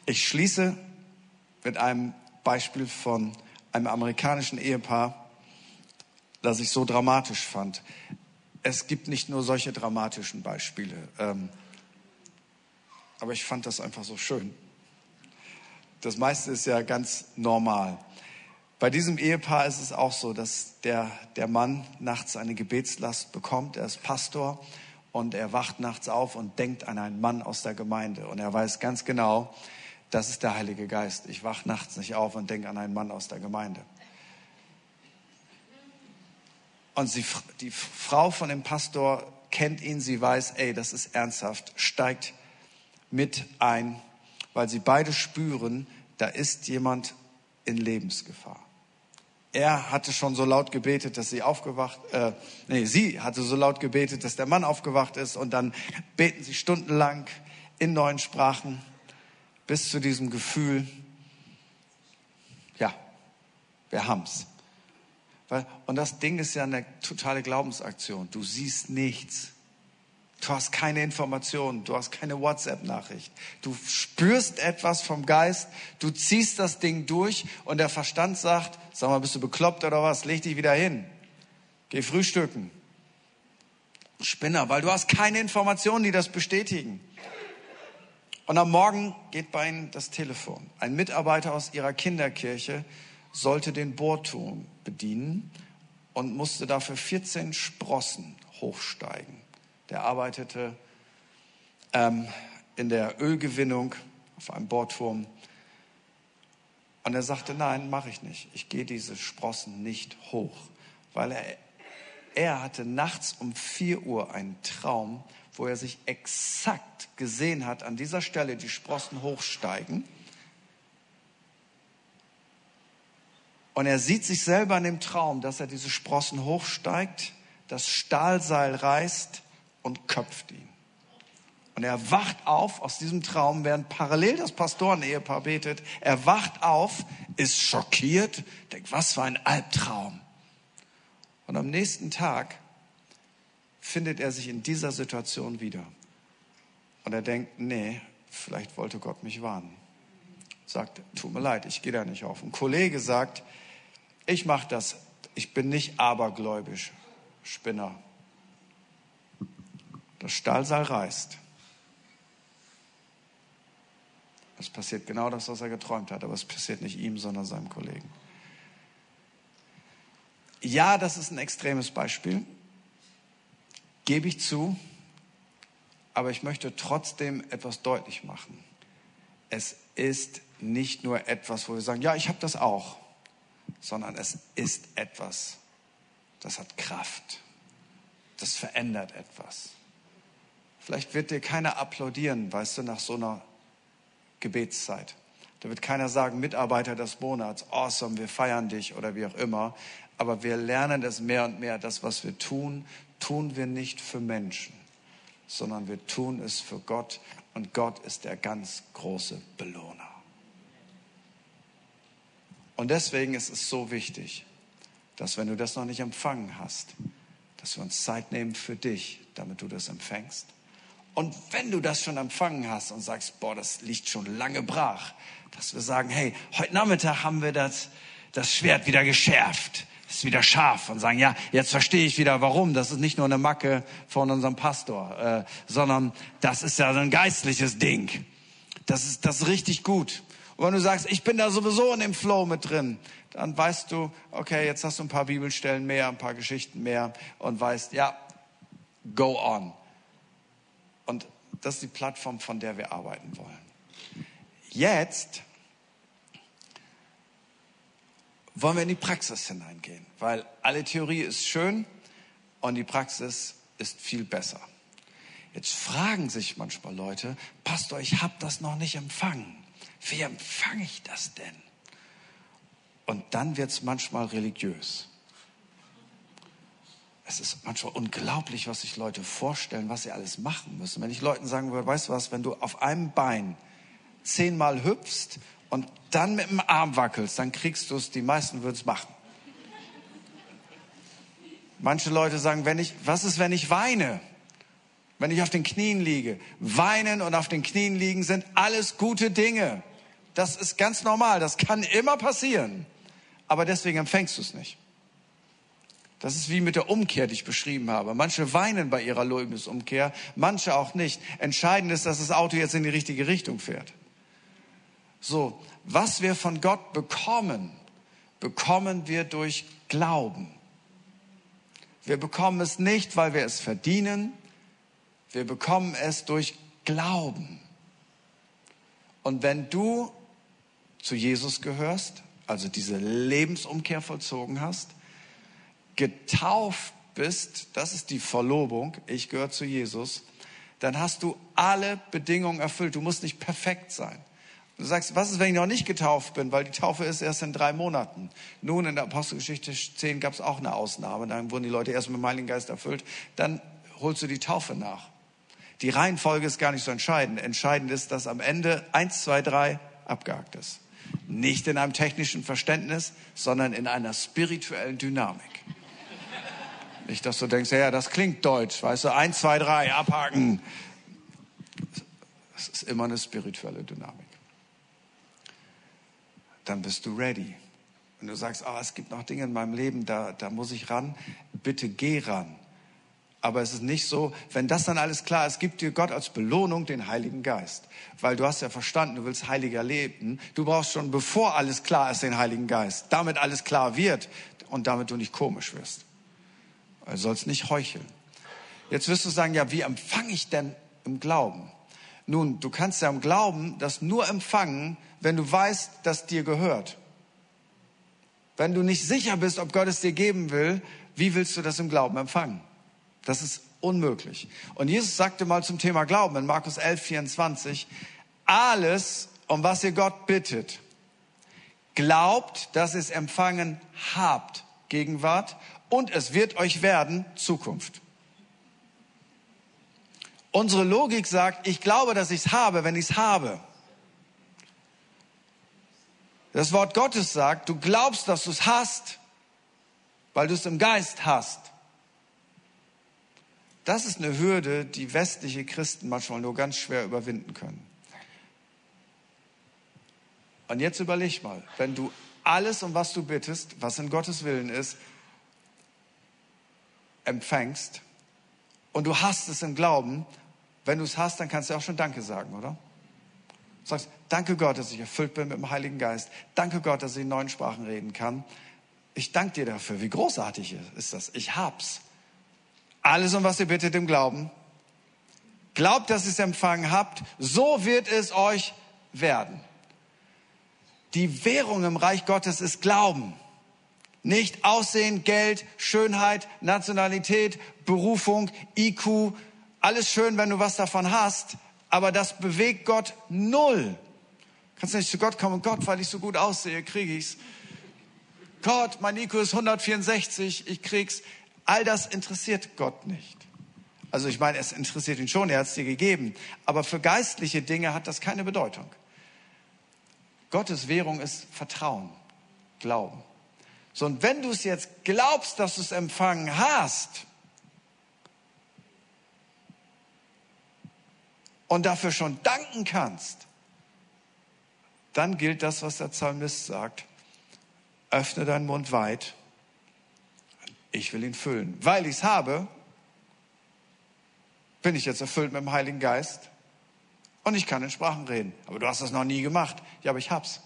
A: Ich schließe mit einem Beispiel von einem amerikanischen Ehepaar, das ich so dramatisch fand. Es gibt nicht nur solche dramatischen Beispiele, ähm, aber ich fand das einfach so schön. Das meiste ist ja ganz normal. Bei diesem Ehepaar ist es auch so, dass der, der Mann nachts eine Gebetslast bekommt. Er ist Pastor und er wacht nachts auf und denkt an einen Mann aus der Gemeinde. Und er weiß ganz genau, das ist der Heilige Geist. Ich wach nachts nicht auf und denke an einen Mann aus der Gemeinde. Und sie, die Frau von dem Pastor kennt ihn, sie weiß, ey, das ist ernsthaft, steigt mit ein, weil sie beide spüren, da ist jemand in Lebensgefahr. Er hatte schon so laut gebetet, dass sie aufgewacht, äh, nee, sie hatte so laut gebetet, dass der Mann aufgewacht ist und dann beten sie stundenlang in neuen Sprachen bis zu diesem Gefühl, ja, wir haben's. Und das Ding ist ja eine totale Glaubensaktion. Du siehst nichts. Du hast keine Informationen, du hast keine WhatsApp-Nachricht. Du spürst etwas vom Geist, du ziehst das Ding durch und der Verstand sagt, sag mal, bist du bekloppt oder was? Leg dich wieder hin. Geh frühstücken. Spinner, weil du hast keine Informationen, die das bestätigen. Und am Morgen geht bei ihnen das Telefon. Ein Mitarbeiter aus ihrer Kinderkirche sollte den Bohrturm bedienen und musste dafür 14 Sprossen hochsteigen. Der arbeitete ähm, in der Ölgewinnung auf einem Bohrturm. Und er sagte, nein, mache ich nicht. Ich gehe diese Sprossen nicht hoch, weil er, er hatte nachts um 4 Uhr einen Traum, wo er sich exakt gesehen hat, an dieser Stelle die Sprossen hochsteigen. Und er sieht sich selber in dem Traum, dass er diese Sprossen hochsteigt, das Stahlseil reißt und köpft ihn. Und er wacht auf aus diesem Traum, während parallel das Pastorenehepaar betet. Er wacht auf, ist schockiert, denkt, was für ein Albtraum. Und am nächsten Tag findet er sich in dieser Situation wieder. Und er denkt, nee, vielleicht wollte Gott mich warnen. Sagt, tut mir leid, ich gehe da nicht auf. Ein Kollege sagt, ich mache das, ich bin nicht abergläubisch, Spinner. Das Stahlseil reißt. Es passiert genau das, was er geträumt hat, aber es passiert nicht ihm, sondern seinem Kollegen. Ja, das ist ein extremes Beispiel gebe ich zu, aber ich möchte trotzdem etwas deutlich machen. Es ist nicht nur etwas, wo wir sagen, ja, ich habe das auch, sondern es ist etwas, das hat Kraft, das verändert etwas. Vielleicht wird dir keiner applaudieren, weißt du, nach so einer Gebetszeit. Da wird keiner sagen, Mitarbeiter des Monats, awesome, wir feiern dich oder wie auch immer. Aber wir lernen es mehr und mehr, das, was wir tun, tun wir nicht für Menschen, sondern wir tun es für Gott und Gott ist der ganz große Belohner. Und deswegen ist es so wichtig, dass wenn du das noch nicht empfangen hast, dass wir uns Zeit nehmen für dich, damit du das empfängst. Und wenn du das schon empfangen hast und sagst, boah, das liegt schon lange brach, dass wir sagen, hey, heute Nachmittag haben wir das, das Schwert wieder geschärft ist wieder scharf und sagen, ja, jetzt verstehe ich wieder, warum. Das ist nicht nur eine Macke von unserem Pastor, äh, sondern das ist ja so ein geistliches Ding. Das ist, das ist richtig gut. Und wenn du sagst, ich bin da sowieso in dem Flow mit drin, dann weißt du, okay, jetzt hast du ein paar Bibelstellen mehr, ein paar Geschichten mehr und weißt, ja, go on. Und das ist die Plattform, von der wir arbeiten wollen. Jetzt wollen wir in die Praxis hineingehen, weil alle Theorie ist schön und die Praxis ist viel besser. Jetzt fragen sich manchmal Leute, Pastor, ich habe das noch nicht empfangen. Wie empfange ich das denn? Und dann wird es manchmal religiös. Es ist manchmal unglaublich, was sich Leute vorstellen, was sie alles machen müssen. Wenn ich Leuten sagen würde, weißt du was, wenn du auf einem Bein zehnmal hüpfst und dann mit dem Arm wackelst, dann kriegst du es, die meisten würden es machen. Manche Leute sagen, wenn ich, was ist, wenn ich weine? Wenn ich auf den Knien liege. Weinen und auf den Knien liegen sind alles gute Dinge. Das ist ganz normal. Das kann immer passieren. Aber deswegen empfängst du es nicht. Das ist wie mit der Umkehr, die ich beschrieben habe. Manche weinen bei ihrer Lobesumkehr, manche auch nicht. Entscheidend ist, dass das Auto jetzt in die richtige Richtung fährt. So, was wir von Gott bekommen, bekommen wir durch Glauben. Wir bekommen es nicht, weil wir es verdienen. Wir bekommen es durch Glauben. Und wenn du zu Jesus gehörst, also diese Lebensumkehr vollzogen hast, getauft bist, das ist die Verlobung, ich gehöre zu Jesus, dann hast du alle Bedingungen erfüllt. Du musst nicht perfekt sein. Du sagst, was ist, wenn ich noch nicht getauft bin? Weil die Taufe ist erst in drei Monaten. Nun, in der Apostelgeschichte 10 gab es auch eine Ausnahme. Dann wurden die Leute erst mit dem Heiligen Geist erfüllt. Dann holst du die Taufe nach. Die Reihenfolge ist gar nicht so entscheidend. Entscheidend ist, dass am Ende eins, zwei, drei abgehakt ist. Nicht in einem technischen Verständnis, sondern in einer spirituellen Dynamik. Nicht, dass du denkst, ja, das klingt deutsch, weißt du, eins, zwei, drei, abhaken. Es ist immer eine spirituelle Dynamik dann bist du ready. Wenn du sagst, oh, es gibt noch Dinge in meinem Leben, da, da muss ich ran, bitte geh ran. Aber es ist nicht so, wenn das dann alles klar ist, gibt dir Gott als Belohnung den Heiligen Geist. Weil du hast ja verstanden, du willst heiliger leben. Du brauchst schon, bevor alles klar ist, den Heiligen Geist. Damit alles klar wird und damit du nicht komisch wirst. Du sollst nicht heucheln. Jetzt wirst du sagen, ja, wie empfange ich denn im Glauben? Nun, du kannst ja im Glauben das nur empfangen, wenn du weißt, dass dir gehört. Wenn du nicht sicher bist, ob Gott es dir geben will, wie willst du das im Glauben empfangen? Das ist unmöglich. Und Jesus sagte mal zum Thema Glauben in Markus 11, 24, alles, um was ihr Gott bittet, glaubt, dass ihr es empfangen habt, Gegenwart, und es wird euch werden, Zukunft. Unsere Logik sagt, ich glaube, dass ich es habe, wenn ich es habe. Das Wort Gottes sagt, du glaubst, dass du es hast, weil du es im Geist hast. Das ist eine Hürde, die westliche Christen manchmal nur ganz schwer überwinden können. Und jetzt überleg mal, wenn du alles, um was du bittest, was in Gottes Willen ist, empfängst und du hast es im Glauben, wenn du es hast, dann kannst du auch schon Danke sagen, oder? Du sagst, danke Gott, dass ich erfüllt bin mit dem Heiligen Geist. Danke Gott, dass ich in neuen Sprachen reden kann. Ich danke dir dafür. Wie großartig ist das? Ich hab's. Alles, um was ihr bittet im Glauben. Glaubt, dass ihr es empfangen habt. So wird es euch werden. Die Währung im Reich Gottes ist Glauben. Nicht Aussehen, Geld, Schönheit, Nationalität, Berufung, IQ. Alles schön, wenn du was davon hast aber das bewegt Gott null. Kannst nicht zu Gott kommen, Gott, weil ich so gut aussehe, kriege ich's. Gott, mein IQ ist 164, ich krieg's. All das interessiert Gott nicht. Also ich meine, es interessiert ihn schon, er hat es dir gegeben. Aber für geistliche Dinge hat das keine Bedeutung. Gottes Währung ist Vertrauen, Glauben. So, und wenn du es jetzt glaubst, dass du es empfangen hast, und dafür schon danken kannst, dann gilt das, was der Psalmist sagt. Öffne deinen Mund weit. Ich will ihn füllen. Weil ich es habe, bin ich jetzt erfüllt mit dem Heiligen Geist und ich kann in Sprachen reden. Aber du hast das noch nie gemacht. Ja, aber ich hab's.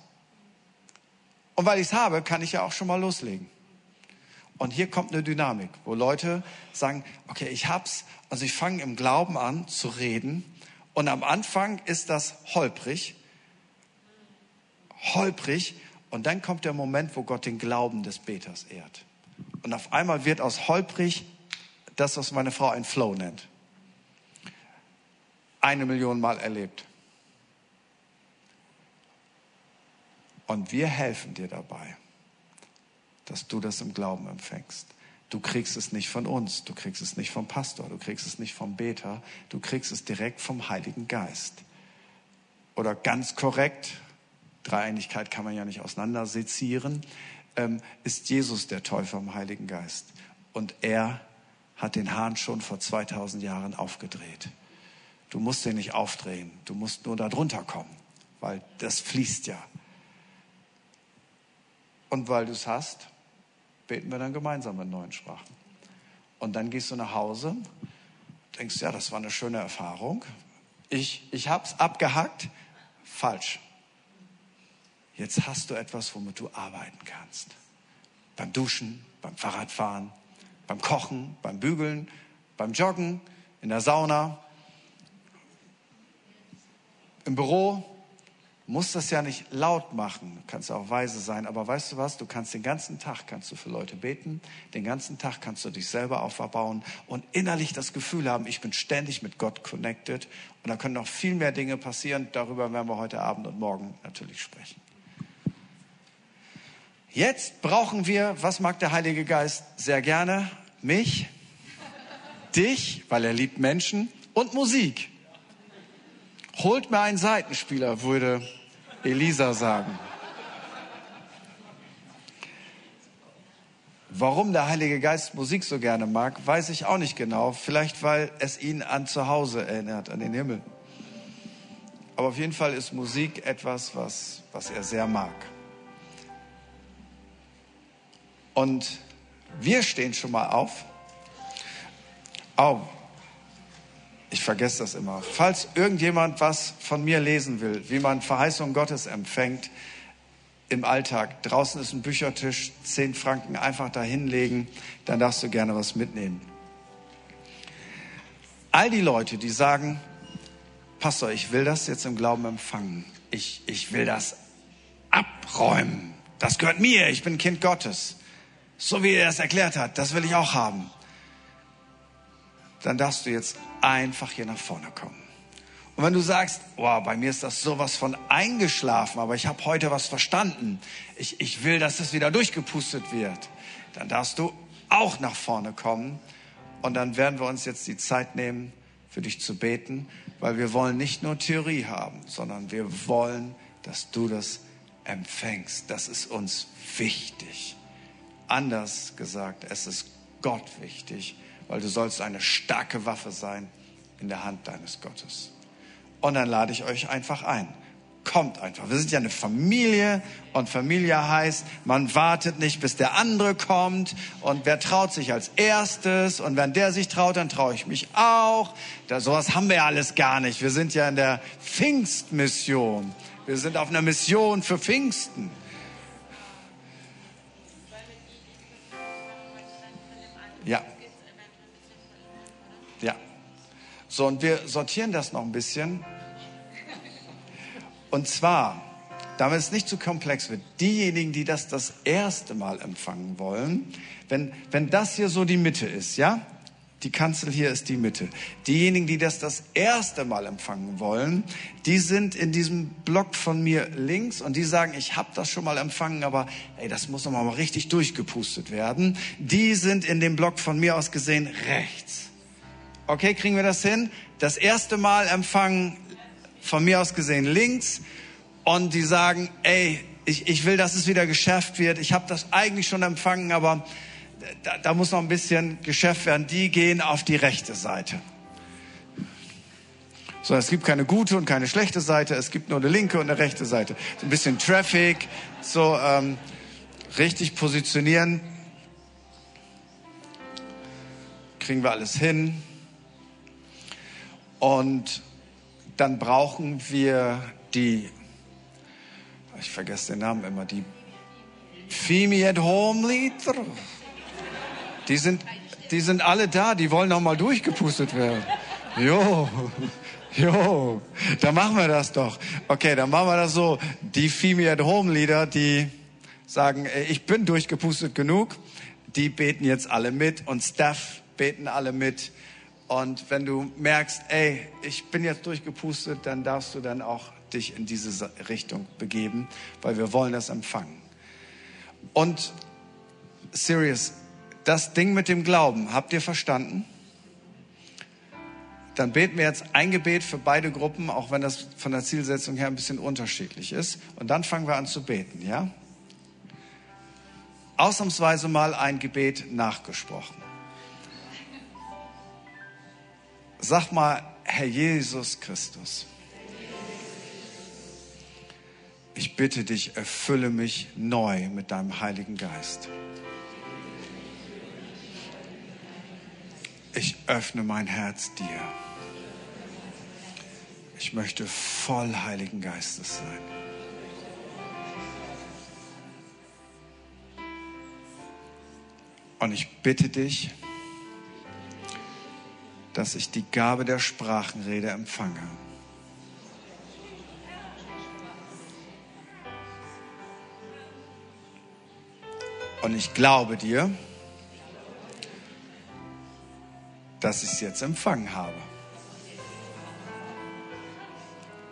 A: Und weil ich es habe, kann ich ja auch schon mal loslegen. Und hier kommt eine Dynamik, wo Leute sagen, okay, ich hab's, also ich fange im Glauben an zu reden und am Anfang ist das holprig, holprig. Und dann kommt der Moment, wo Gott den Glauben des Beters ehrt. Und auf einmal wird aus holprig das, was meine Frau ein Flow nennt. Eine Million Mal erlebt. Und wir helfen dir dabei, dass du das im Glauben empfängst. Du kriegst es nicht von uns, du kriegst es nicht vom Pastor, du kriegst es nicht vom Beter, du kriegst es direkt vom Heiligen Geist. Oder ganz korrekt, Dreieinigkeit kann man ja nicht auseinandersezieren, ähm, ist Jesus der Täufer im Heiligen Geist. Und er hat den Hahn schon vor 2000 Jahren aufgedreht. Du musst den nicht aufdrehen, du musst nur da drunter kommen, weil das fließt ja. Und weil du es hast, beten wir dann gemeinsam in neuen Sprachen. Und dann gehst du nach Hause, denkst, ja, das war eine schöne Erfahrung. Ich, ich hab's abgehackt. Falsch. Jetzt hast du etwas, womit du arbeiten kannst. Beim Duschen, beim Fahrradfahren, beim Kochen, beim Bügeln, beim Joggen, in der Sauna, im Büro, musst das ja nicht laut machen, du kannst auch weise sein, aber weißt du was, du kannst den ganzen Tag kannst du für Leute beten, den ganzen Tag kannst du dich selber auferbauen und innerlich das Gefühl haben, ich bin ständig mit Gott connected und da können noch viel mehr Dinge passieren, darüber werden wir heute Abend und morgen natürlich sprechen. Jetzt brauchen wir, was mag der Heilige Geist sehr gerne? Mich, dich, weil er liebt Menschen und Musik. Holt mir einen Seitenspieler, würde Elisa sagen. Warum der Heilige Geist Musik so gerne mag, weiß ich auch nicht genau. Vielleicht, weil es ihn an zu Hause erinnert, an den Himmel. Aber auf jeden Fall ist Musik etwas, was, was er sehr mag. Und wir stehen schon mal auf. Oh, ich vergesse das immer. Falls irgendjemand was von mir lesen will, wie man Verheißung Gottes empfängt im Alltag, draußen ist ein Büchertisch, zehn Franken einfach da hinlegen, dann darfst du gerne was mitnehmen. All die Leute, die sagen, Pastor, ich will das jetzt im Glauben empfangen. Ich, ich will das abräumen. Das gehört mir. Ich bin Kind Gottes. So wie er es erklärt hat, das will ich auch haben dann darfst du jetzt einfach hier nach vorne kommen. Und wenn du sagst, wow, bei mir ist das sowas von eingeschlafen, aber ich habe heute was verstanden, ich, ich will, dass es wieder durchgepustet wird, dann darfst du auch nach vorne kommen. Und dann werden wir uns jetzt die Zeit nehmen, für dich zu beten, weil wir wollen nicht nur Theorie haben, sondern wir wollen, dass du das empfängst. Das ist uns wichtig. Anders gesagt, es ist Gott wichtig weil du sollst eine starke Waffe sein in der Hand deines Gottes. Und dann lade ich euch einfach ein. Kommt einfach. Wir sind ja eine Familie und Familie heißt, man wartet nicht, bis der andere kommt und wer traut sich als erstes und wenn der sich traut, dann traue ich mich auch. Da, sowas haben wir ja alles gar nicht. Wir sind ja in der Pfingstmission. Wir sind auf einer Mission für Pfingsten. Ja, So, und wir sortieren das noch ein bisschen. Und zwar, damit es nicht zu komplex wird, diejenigen, die das das erste Mal empfangen wollen, wenn, wenn das hier so die Mitte ist, ja? Die Kanzel hier ist die Mitte. Diejenigen, die das das erste Mal empfangen wollen, die sind in diesem Block von mir links und die sagen, ich habe das schon mal empfangen, aber ey, das muss noch mal richtig durchgepustet werden. Die sind in dem Block von mir aus gesehen rechts. Okay, kriegen wir das hin? Das erste Mal empfangen, von mir aus gesehen links, und die sagen, ey, ich, ich will, dass es wieder geschärft wird. Ich habe das eigentlich schon empfangen, aber da, da muss noch ein bisschen geschärft werden. Die gehen auf die rechte Seite. So, es gibt keine gute und keine schlechte Seite, es gibt nur eine linke und eine rechte Seite. So ein bisschen Traffic, so ähm, richtig positionieren. Kriegen wir alles hin. Und dann brauchen wir die, ich vergesse den Namen immer, die Fimi at Home Leader. Die sind, die sind alle da, die wollen noch mal durchgepustet werden. Jo, jo, dann machen wir das doch. Okay, dann machen wir das so. Die Fimi at Home Leader, die sagen, ich bin durchgepustet genug, die beten jetzt alle mit und Staff beten alle mit. Und wenn du merkst, ey, ich bin jetzt durchgepustet, dann darfst du dann auch dich in diese Richtung begeben, weil wir wollen das empfangen. Und serious, das Ding mit dem Glauben, habt ihr verstanden? Dann beten wir jetzt ein Gebet für beide Gruppen, auch wenn das von der Zielsetzung her ein bisschen unterschiedlich ist. Und dann fangen wir an zu beten, ja? Ausnahmsweise mal ein Gebet nachgesprochen. Sag mal, Herr Jesus Christus, ich bitte dich, erfülle mich neu mit deinem Heiligen Geist. Ich öffne mein Herz dir. Ich möchte voll Heiligen Geistes sein. Und ich bitte dich, dass ich die Gabe der Sprachenrede empfange. Und ich glaube dir, dass ich es jetzt empfangen habe.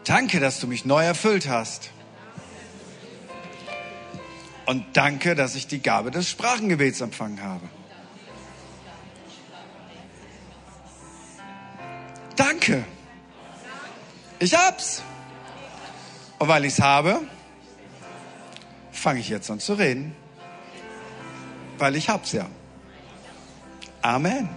A: Danke, dass du mich neu erfüllt hast. Und danke, dass ich die Gabe des Sprachengebets empfangen habe. Danke. Ich hab's. Und weil ich's habe, fange ich jetzt an zu reden. Weil ich hab's ja. Amen.